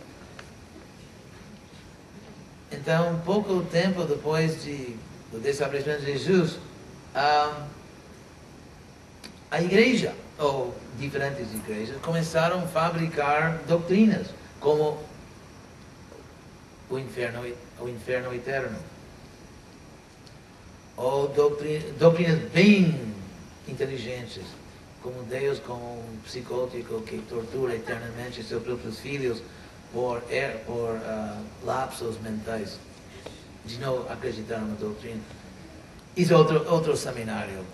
Então, pouco tempo depois de, do desaparecimento de Jesus, a, a igreja, ou diferentes igrejas, começaram a fabricar doutrinas, como o inferno, o inferno eterno. Ou doutrinas, bem inteligentes, como Deus como um psicótico que tortura eternamente seus próprios filhos por, er, por uh, lapsos mentais, de não acreditar na doutrina. Isso é outro, outro seminário.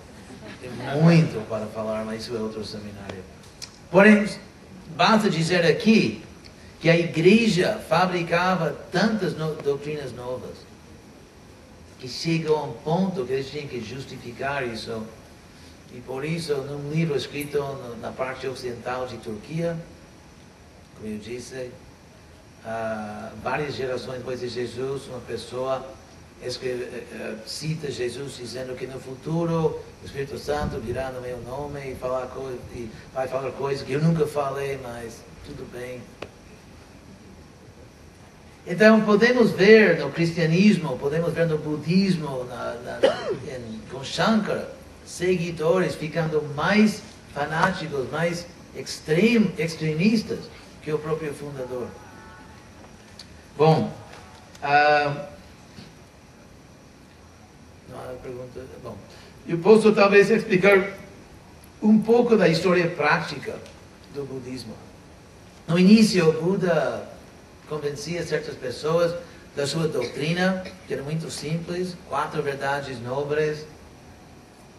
Tem muito para falar, mas isso é outro seminário. Porém, basta dizer aqui que a igreja fabricava tantas no, doutrinas novas que chegou a um ponto que eles tinham que justificar isso. E por isso, num livro escrito na parte ocidental de Turquia, como eu disse, uh, várias gerações depois de Jesus, uma pessoa escreve, uh, cita Jesus dizendo que no futuro o Espírito Santo virá no meu nome e, falar e vai falar coisas que eu nunca falei, mas tudo bem. Então podemos ver no cristianismo, podemos ver no budismo, na, na, em, com Shankara, seguidores ficando mais fanáticos, mais extrem, extremistas que o próprio fundador. Bom, ah, pergunta, bom, eu posso talvez explicar um pouco da história prática do budismo. No início, Buda convencia certas pessoas da sua doutrina, que era muito simples, quatro verdades nobres,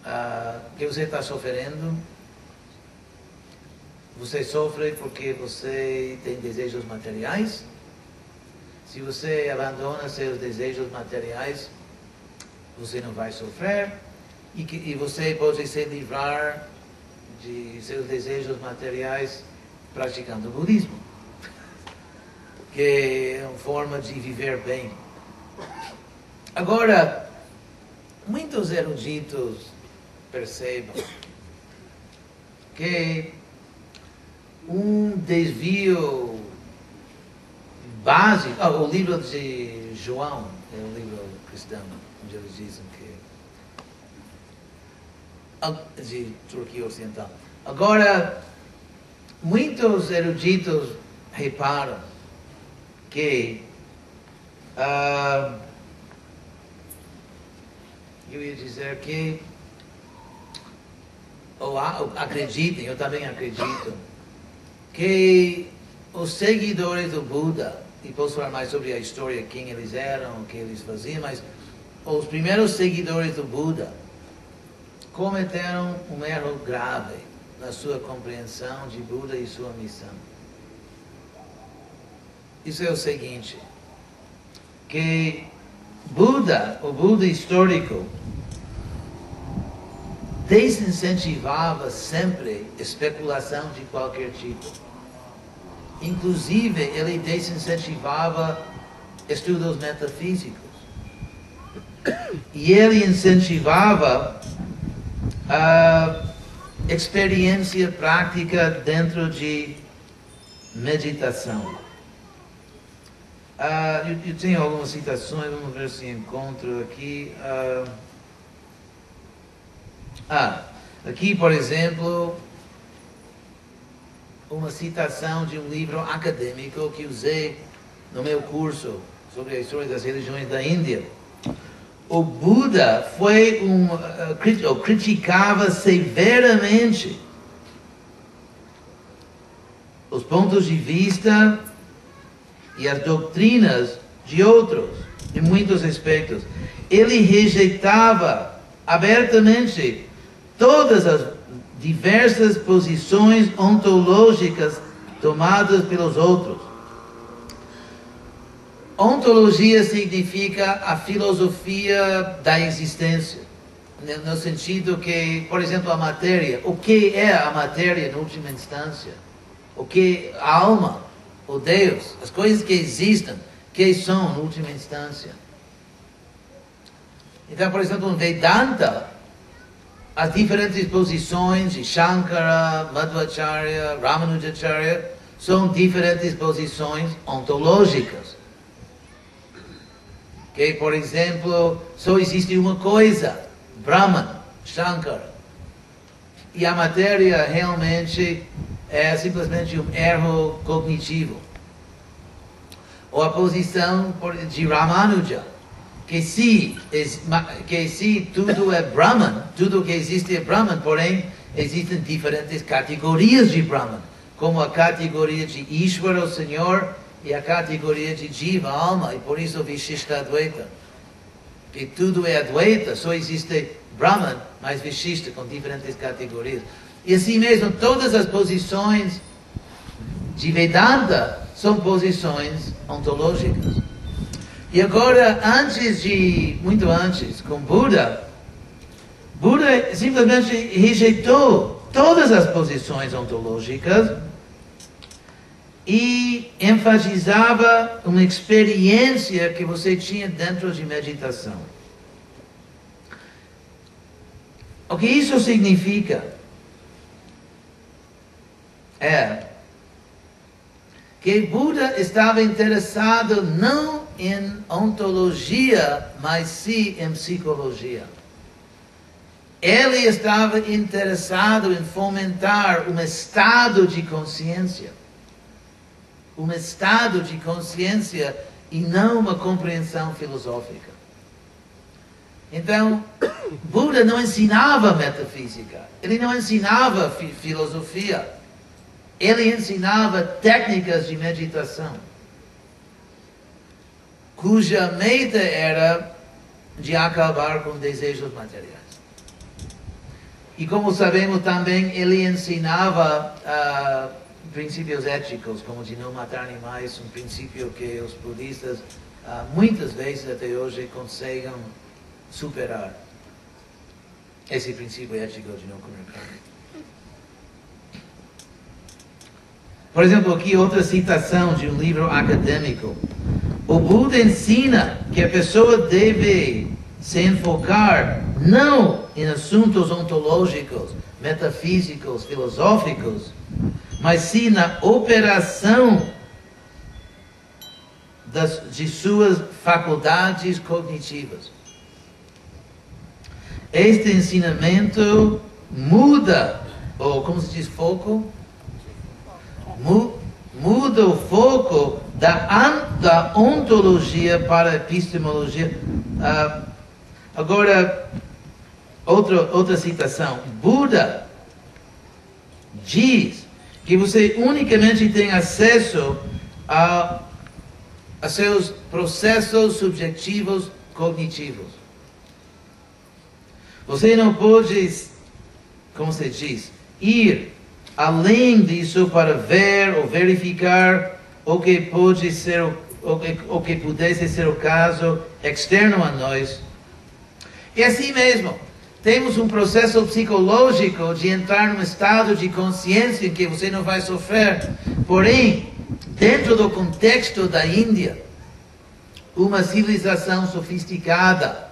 uh, que você está sofrendo. Você sofre porque você tem desejos materiais, se você abandona seus desejos materiais, você não vai sofrer. E, que, e você pode se livrar de seus desejos materiais praticando o budismo, que é uma forma de viver bem. Agora, muitos eruditos percebam que um desvio básico. Ah, o livro de João é um livro cristão, onde eles dizem que. Ah, de Turquia Ocidental. Agora, muitos eruditos reparam que. Uh, eu ia dizer que. Ou acreditem, eu também acredito, que os seguidores do Buda e posso falar mais sobre a história, quem eles eram, o que eles faziam, mas os primeiros seguidores do Buda cometeram um erro grave na sua compreensão de Buda e sua missão. Isso é o seguinte, que Buda, o Buda histórico, desincentivava sempre especulação de qualquer tipo. Inclusive, ele desincentivava estudos metafísicos. E ele incentivava a experiência prática dentro de meditação. Uh, eu, eu, tenho algumas citações, vamos ver se encontro aqui. Uh, ah, aqui, por exemplo, uma citação de um livro acadêmico que usei no meu curso sobre a história das religiões da Índia. O Buda foi um, uh, criticava severamente os pontos de vista e as doutrinas de outros, em muitos aspectos. Ele rejeitava abertamente todas as diversas posições ontológicas tomadas pelos outros. Ontologia significa a filosofia da existência, no sentido que, por exemplo, a matéria, o que é a matéria em última instância? O que a alma? O Deus, as coisas que existem, que são, em última instância. Então, por exemplo, no Vedanta, as diferentes posições de Shankara, Madhvacharya, Ramanujacharya, são diferentes posições ontológicas. Que, por exemplo, só existe uma coisa, Brahman, Shankara. E a matéria realmente é simplesmente um erro cognitivo. Ou a posição de Ramanuja, que se, que se tudo é Brahman, tudo que existe é Brahman, porém existem diferentes categorias de Brahman, como a categoria de Ishvara, o Senhor, e a categoria de Jiva, alma, e por isso Vishishta Advaita. Que tudo é Advaita, só existe Brahman, mas Vishishta, com diferentes categorias. E assim mesmo, todas as posições de Vedanta são posições ontológicas. E agora, antes de, muito antes, com Buda, Buda simplesmente rejeitou todas as posições ontológicas e enfatizava uma experiência que você tinha dentro de meditação. O que isso significa? É que Buda estava interessado não em ontologia, mas sim em psicologia. Ele estava interessado em fomentar um estado de consciência. Um estado de consciência e não uma compreensão filosófica. Então, Buda não ensinava metafísica, ele não ensinava fi filosofia, ele ensinava técnicas de meditação cuja meta era de acabar com desejos materiais. E como sabemos também, ele ensinava uh, princípios éticos, como de não matar animais, um princípio que os budistas uh, muitas vezes até hoje conseguem superar. Esse princípio ético de não comer carne. Por exemplo, aqui outra citação de um livro acadêmico. O Buda ensina que a pessoa deve se enfocar não em assuntos ontológicos, metafísicos, filosóficos, mas sim na operação das, de suas faculdades cognitivas. Este ensinamento muda, ou como se diz, foco? Muda o foco da, da ontologia para a epistemologia. Uh, agora, outra, outra citação. Buda diz que você unicamente tem acesso a, a seus processos subjetivos cognitivos. Você não pode, como se diz, ir além disso para ver ou verificar o que pode ser o que, o que pudesse ser o caso externo a nós. E assim mesmo, temos um processo psicológico de entrar num estado de consciência em que você não vai sofrer. Porém, dentro do contexto da Índia, uma civilização sofisticada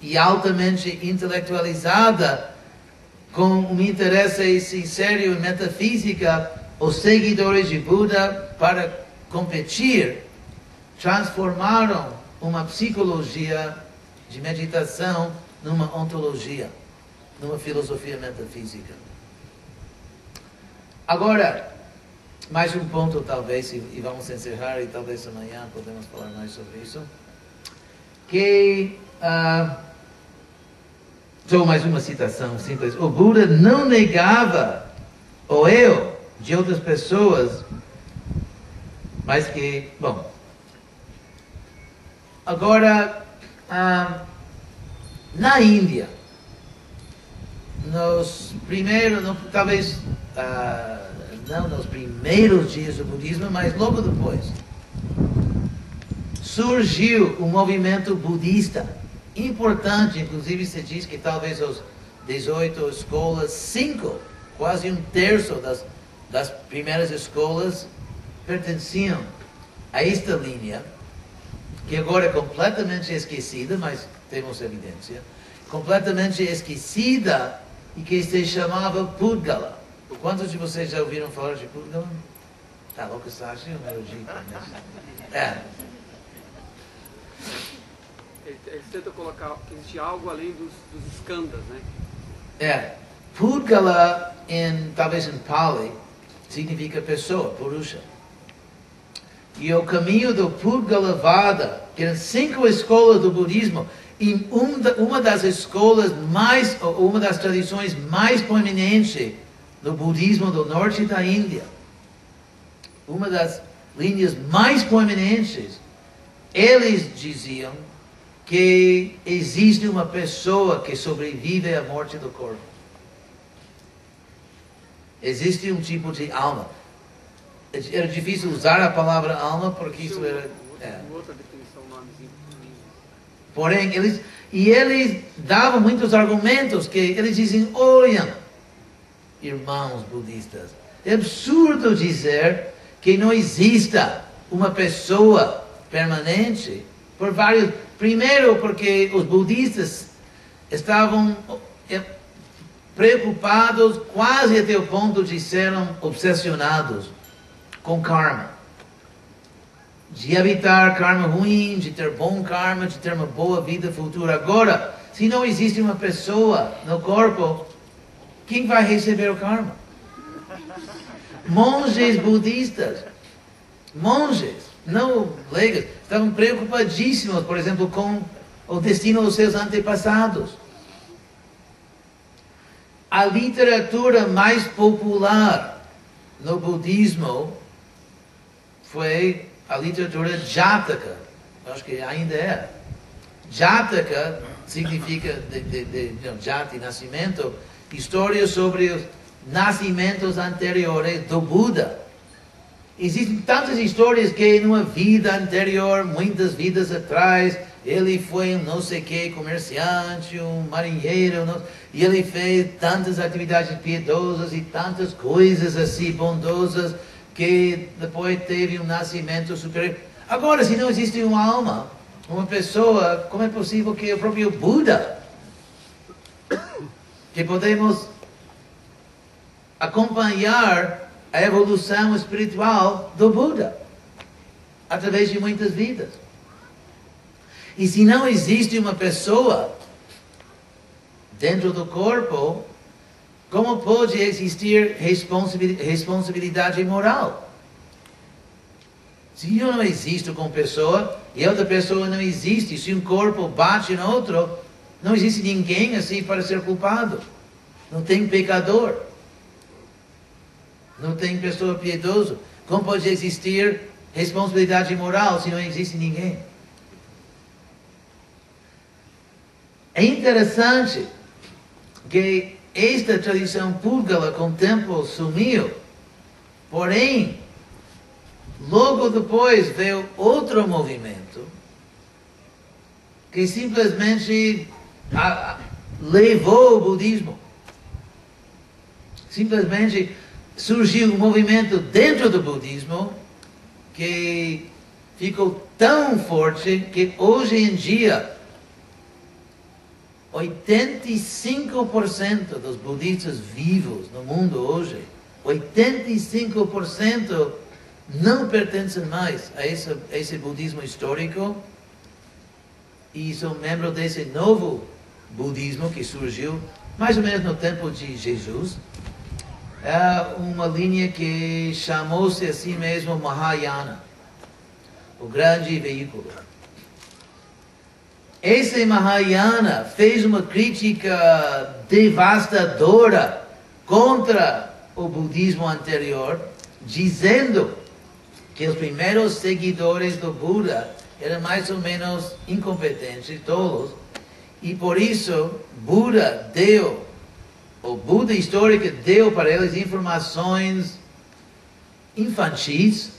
e altamente intelectualizada com um interesse sincero em metafísica, os seguidores de Buda, para competir, transformaram uma psicologia de meditação numa ontologia, numa filosofia metafísica. Agora, mais um ponto talvez, e vamos encerrar, e talvez amanhã podemos falar mais sobre isso, que uh, só mais uma citação simples. O Buda não negava o eu de outras pessoas, mas que, bom. Agora, ah, na Índia, nos primeiros, no, talvez ah, não nos primeiros dias do budismo, mas logo depois, surgiu o movimento budista importante, inclusive se diz que talvez os 18 escolas, cinco, quase um terço das, das primeiras escolas pertenciam a esta linha, que agora é completamente esquecida, mas temos evidência, completamente esquecida e que se chamava Pudgala. Quantos de vocês já ouviram falar de Pudgala? Tá louco, Sashi? O meu jeito. É. Ele, ele tenta colocar que existe algo além dos, dos escandas, né? É. Pudgala, em, talvez em Pali, significa pessoa, Purusha. E o caminho do Pudgalavada, que eram cinco escolas do budismo, e uma das escolas mais, uma das tradições mais proeminentes no budismo do norte da Índia, uma das linhas mais proeminentes, eles diziam que existe uma pessoa que sobrevive à morte do corpo. Existe um tipo de alma. Era difícil usar a palavra alma porque isso era. É. Porém, eles, e eles davam muitos argumentos que eles dizem, olha, irmãos budistas, é absurdo dizer que não exista uma pessoa permanente por vários. Primeiro, porque os budistas estavam eh, preocupados quase até o ponto de serem obsessionados com karma de evitar karma ruim, de ter bom karma, de ter uma boa vida futura. Agora, se não existe uma pessoa no corpo, quem vai receber o karma? Monges budistas, monges, não leigos, estavam preocupadíssimos, por exemplo, com o destino dos seus antepassados. A literatura mais popular no budismo foi a literatura Jataka, acho que ainda é. Jataka significa de, de, de, de Jati, nascimento, história sobre os nascimentos anteriores do Buda. Existem tantas histórias que numa vida anterior, muitas vidas atrás, ele foi um não sei que comerciante, um marinheiro, não, e ele fez tantas atividades piedosas e tantas coisas assim bondosas que depois teve um nascimento superior. Agora, se não existe uma alma, uma pessoa, como é possível que o próprio Buda, que podemos acompanhar a evolução espiritual do Buda através de muitas vidas? E se não existe uma pessoa dentro do corpo, como pode existir responsabilidade moral? Se eu não existo com pessoa e outra pessoa não existe, se um corpo bate no outro, não existe ninguém assim para ser culpado. Não tem pecador. Não tem pessoa piedosa. Como pode existir responsabilidade moral se não existe ninguém? É interessante que esta tradição púrgala com o tempo sumiu. Porém, logo depois veio outro movimento que simplesmente a, a, levou o budismo. Simplesmente surgiu um movimento dentro do budismo que ficou tão forte que hoje em dia 85% dos budistas vivos no mundo hoje, 85% não pertencem mais a esse, a esse budismo histórico e são membros desse novo budismo que surgiu mais ou menos no tempo de Jesus. É uma linha que chamou-se assim mesmo Mahayana, o grande veículo. Esse Mahayana fez uma crítica devastadora contra o budismo anterior, dizendo que os primeiros seguidores do Buda eram mais ou menos incompetentes, tolos, e por isso Buda deu, o Buda histórico deu para eles informações infantis,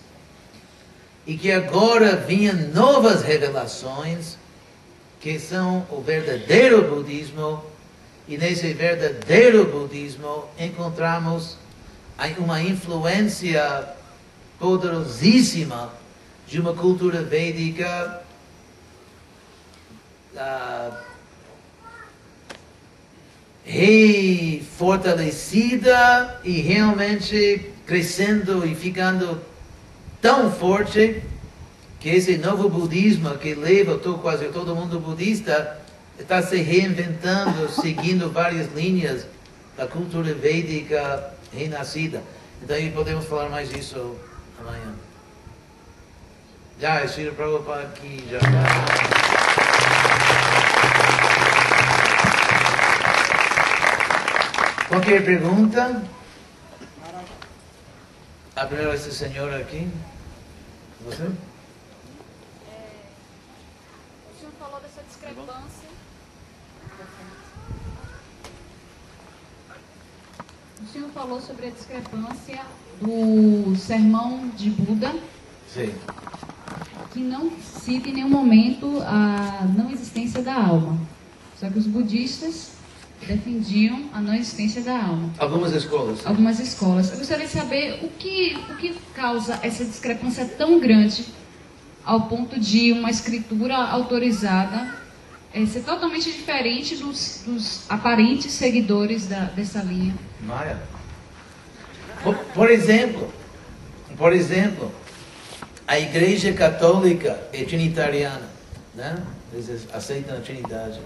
e que agora vinham novas revelações que são o verdadeiro budismo, e nesse verdadeiro budismo encontramos uma influência poderosíssima de uma cultura védica ah, refortalecida e realmente crescendo e ficando tão forte que esse novo budismo que leva todo, quase todo mundo budista está se reinventando, seguindo várias linhas da cultura védica renascida. Então podemos falar mais disso amanhã. Já, Shri Prabhupada aqui, já. Qualquer pergunta? A primeira essa senhora aqui. Você? É, o senhor falou dessa discrepância. O senhor falou sobre a discrepância do sermão de Buda, Sim. que não cita em nenhum momento a não existência da alma. Só que os budistas defendiam a não existência da alma. Algumas escolas. Algumas escolas. Eu gostaria de saber o que, o que causa essa discrepância tão grande ao ponto de uma escritura autorizada eh, ser totalmente diferente dos, dos aparentes seguidores da- dessa linha. Maia. Por, por exemplo, por exemplo, a Igreja Católica é trinitariana, né? Eles aceitam a Trindade.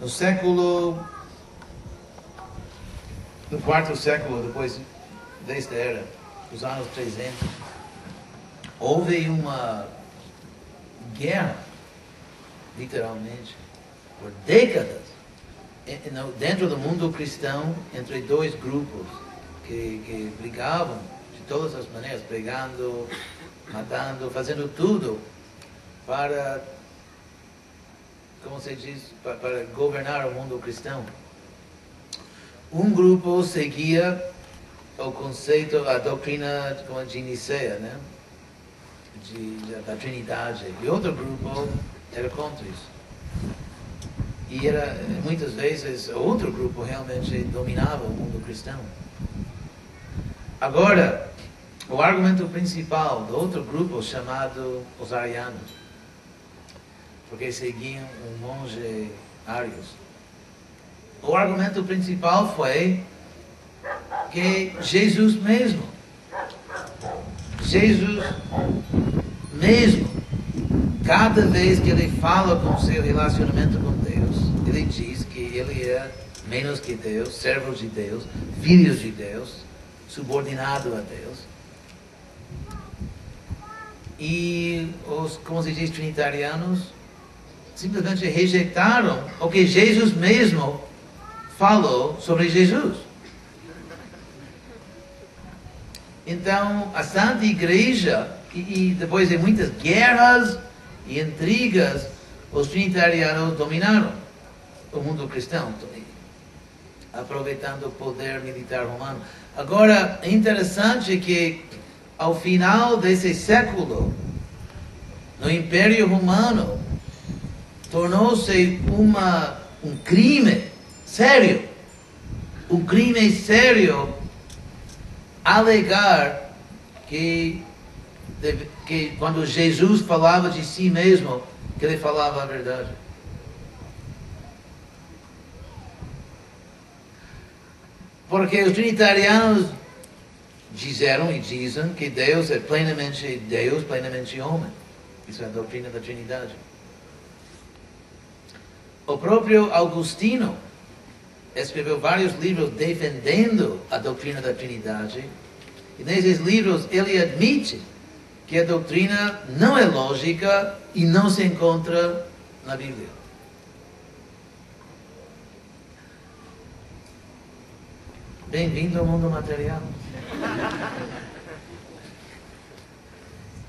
No século, no quarto século depois desta era, os anos 300, houve uma guerra, literalmente, por décadas dentro do mundo cristão entre dois grupos que, que brigavam de todas as maneiras, pregando, matando, fazendo tudo para, como se diz, para, para governar o mundo cristão. Um grupo seguia o conceito, a doutrina como de Nicea, né? De, da Trindade. E outro grupo era contra isso. E era, muitas vezes, outro grupo realmente dominava o mundo cristão. Agora, o argumento principal do outro grupo, chamado os arianos, porque seguiam um monge Arius. O argumento principal foi que Jesus mesmo, Jesus mesmo, cada vez que ele fala com seu relacionamento com Deus, ele diz que ele é menos que Deus, servo de Deus, filho de Deus, subordinado a Deus. E os, como se diz, trinitarianos, simplesmente rejeitaram o que Jesus mesmo falou sobre Jesus. Então, a Santa Igreja, e, e depois de muitas guerras e intrigas, os trinitarianos dominaram o mundo cristão, aproveitando o poder militar romano. Agora, é interessante que, ao final desse século, no Império Romano, tornou-se um crime sério, um crime sério alegar que, que quando Jesus falava de si mesmo, que ele falava a verdade. Porque os trinitarianos disseram e dizem que Deus é plenamente Deus, plenamente homem. Isso é a doutrina da Trindade. O próprio Augustino escreveu vários livros defendendo a doutrina da Trindade. E nesses livros ele admite que a doutrina não é lógica e não se encontra na Bíblia. Bem-vindo ao mundo material.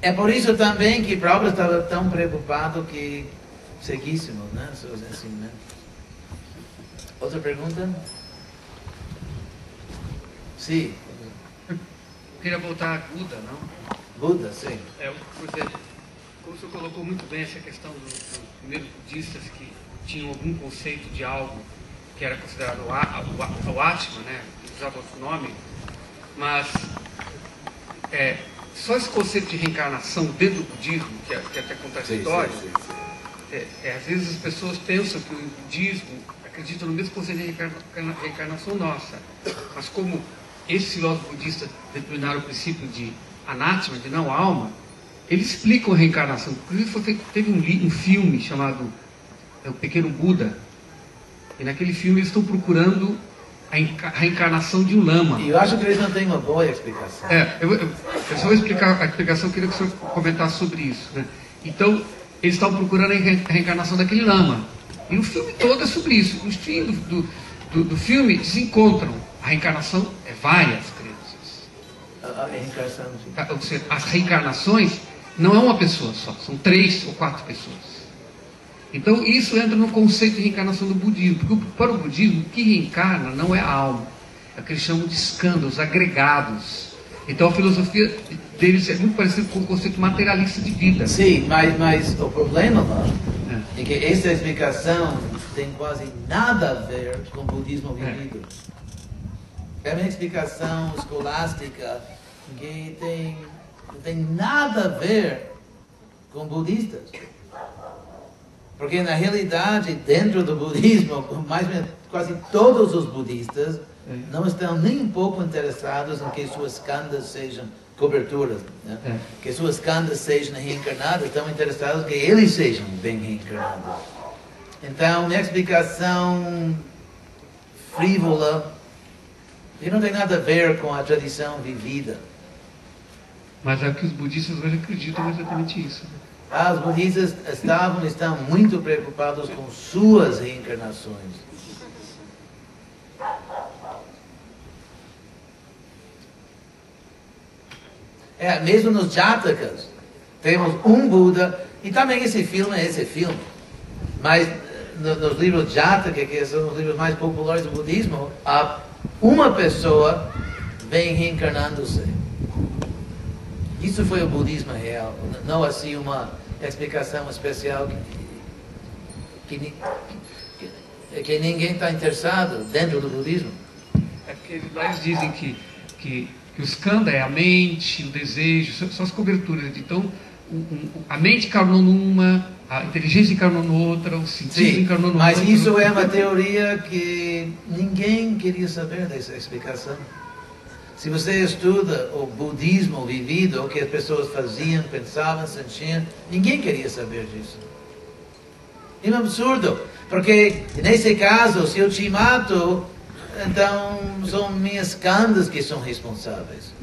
É por isso também que Prabhupada estava tão preocupado que seguíssemos né, seus ensinamentos. Outra pergunta? Sim, Eu queria voltar a Buda, não? Buda, sim. É, você, como o senhor colocou muito bem essa questão dos, dos primeiros budistas que tinham algum conceito de algo que era considerado o, Atma, né? usava outro nome, mas é, só esse conceito de reencarnação dentro do budismo, que é, que é até contraditório, sim, sim, sim. é, é, às vezes as pessoas pensam que o budismo acredita no mesmo conceito de reencarna- reencarnação nossa. Mas como esses filósofos budistas determinaram o princípio de anátema, de não alma, eles explicam a reencarnação. Inclusive teve um, um filme chamado é, O Pequeno Buda, e naquele filme eles estão procurando a enca- a reencarnação de um lama. E eu acho que eles não têm uma boa explicação. É, eu, eu, eu só vou explicar a explicação, eu queria que o senhor comentasse sobre isso. Né? Então, eles estavam procurando a reencarnação daquele lama. E o filme todo é sobre isso. No fim do, do, do, filme, eles encontram a reencarnação, é várias crenças. A, a reencarnação. Tá? Ou seja, as reencarnações não é uma pessoa só, são três ou quatro pessoas. Então, isso entra no conceito de reencarnação do budismo, porque para o budismo, o que reencarna não é a alma, é o que eles chamam de escândalos, agregados. Então, a filosofia deles é muito parecida com o conceito materialista de vida. Sim, mas, mas o problema lá É. é que essa explicação tem quase nada a ver com o budismo É. vivido. É uma explicação escolástica que tem, não tem nada a ver com budistas. Porque na realidade, dentro do budismo, mais ou menos, quase todos os budistas É. não estão nem um pouco interessados em que suas kandas sejam coberturas, né? É. que suas kandas sejam reencarnadas, estão interessados em que eles sejam bem reencarnados. Então, minha explicação frívola, e não tem nada a ver com a tradição vivida. Mas é o que os budistas hoje acreditam exatamente isso. né? Ah, Os budistas estavam e estão muito preocupados com suas reencarnações. É, mesmo nos Jatakas, temos um Buda, e também esse filme é esse filme. Mas eh, no- nos livros Jataka, que são os livros mais populares do budismo, há uma pessoa vem reencarnando-se. Isso foi o budismo real, não assim uma explicação especial que, que, que, que ninguém está interessado dentro do budismo. É porque eles dizem que, que o skanda é a mente, o desejo, são, as coberturas. Então, o- o- a mente encarnou numa, a inteligência encarnou noutra, o sentido Sim, encarnou numa mas isso é uma teoria que ninguém queria saber dessa explicação. Se você estuda o budismo vivido, o que as pessoas faziam, pensavam, sentiam, ninguém queria saber disso. É um absurdo, porque nesse caso, se eu te mato, então são minhas candas que são responsáveis.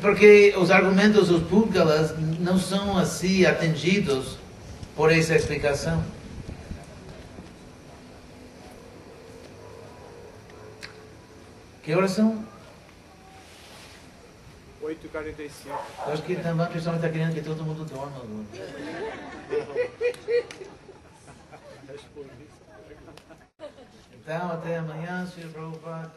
Porque os argumentos dos Púlgalas não são assim atendidos por essa explicação. Que horas são? 8h45. Eu acho que também o pessoal está querendo que todo mundo dorma agora. Então, até amanhã, Sr. Prabhupada.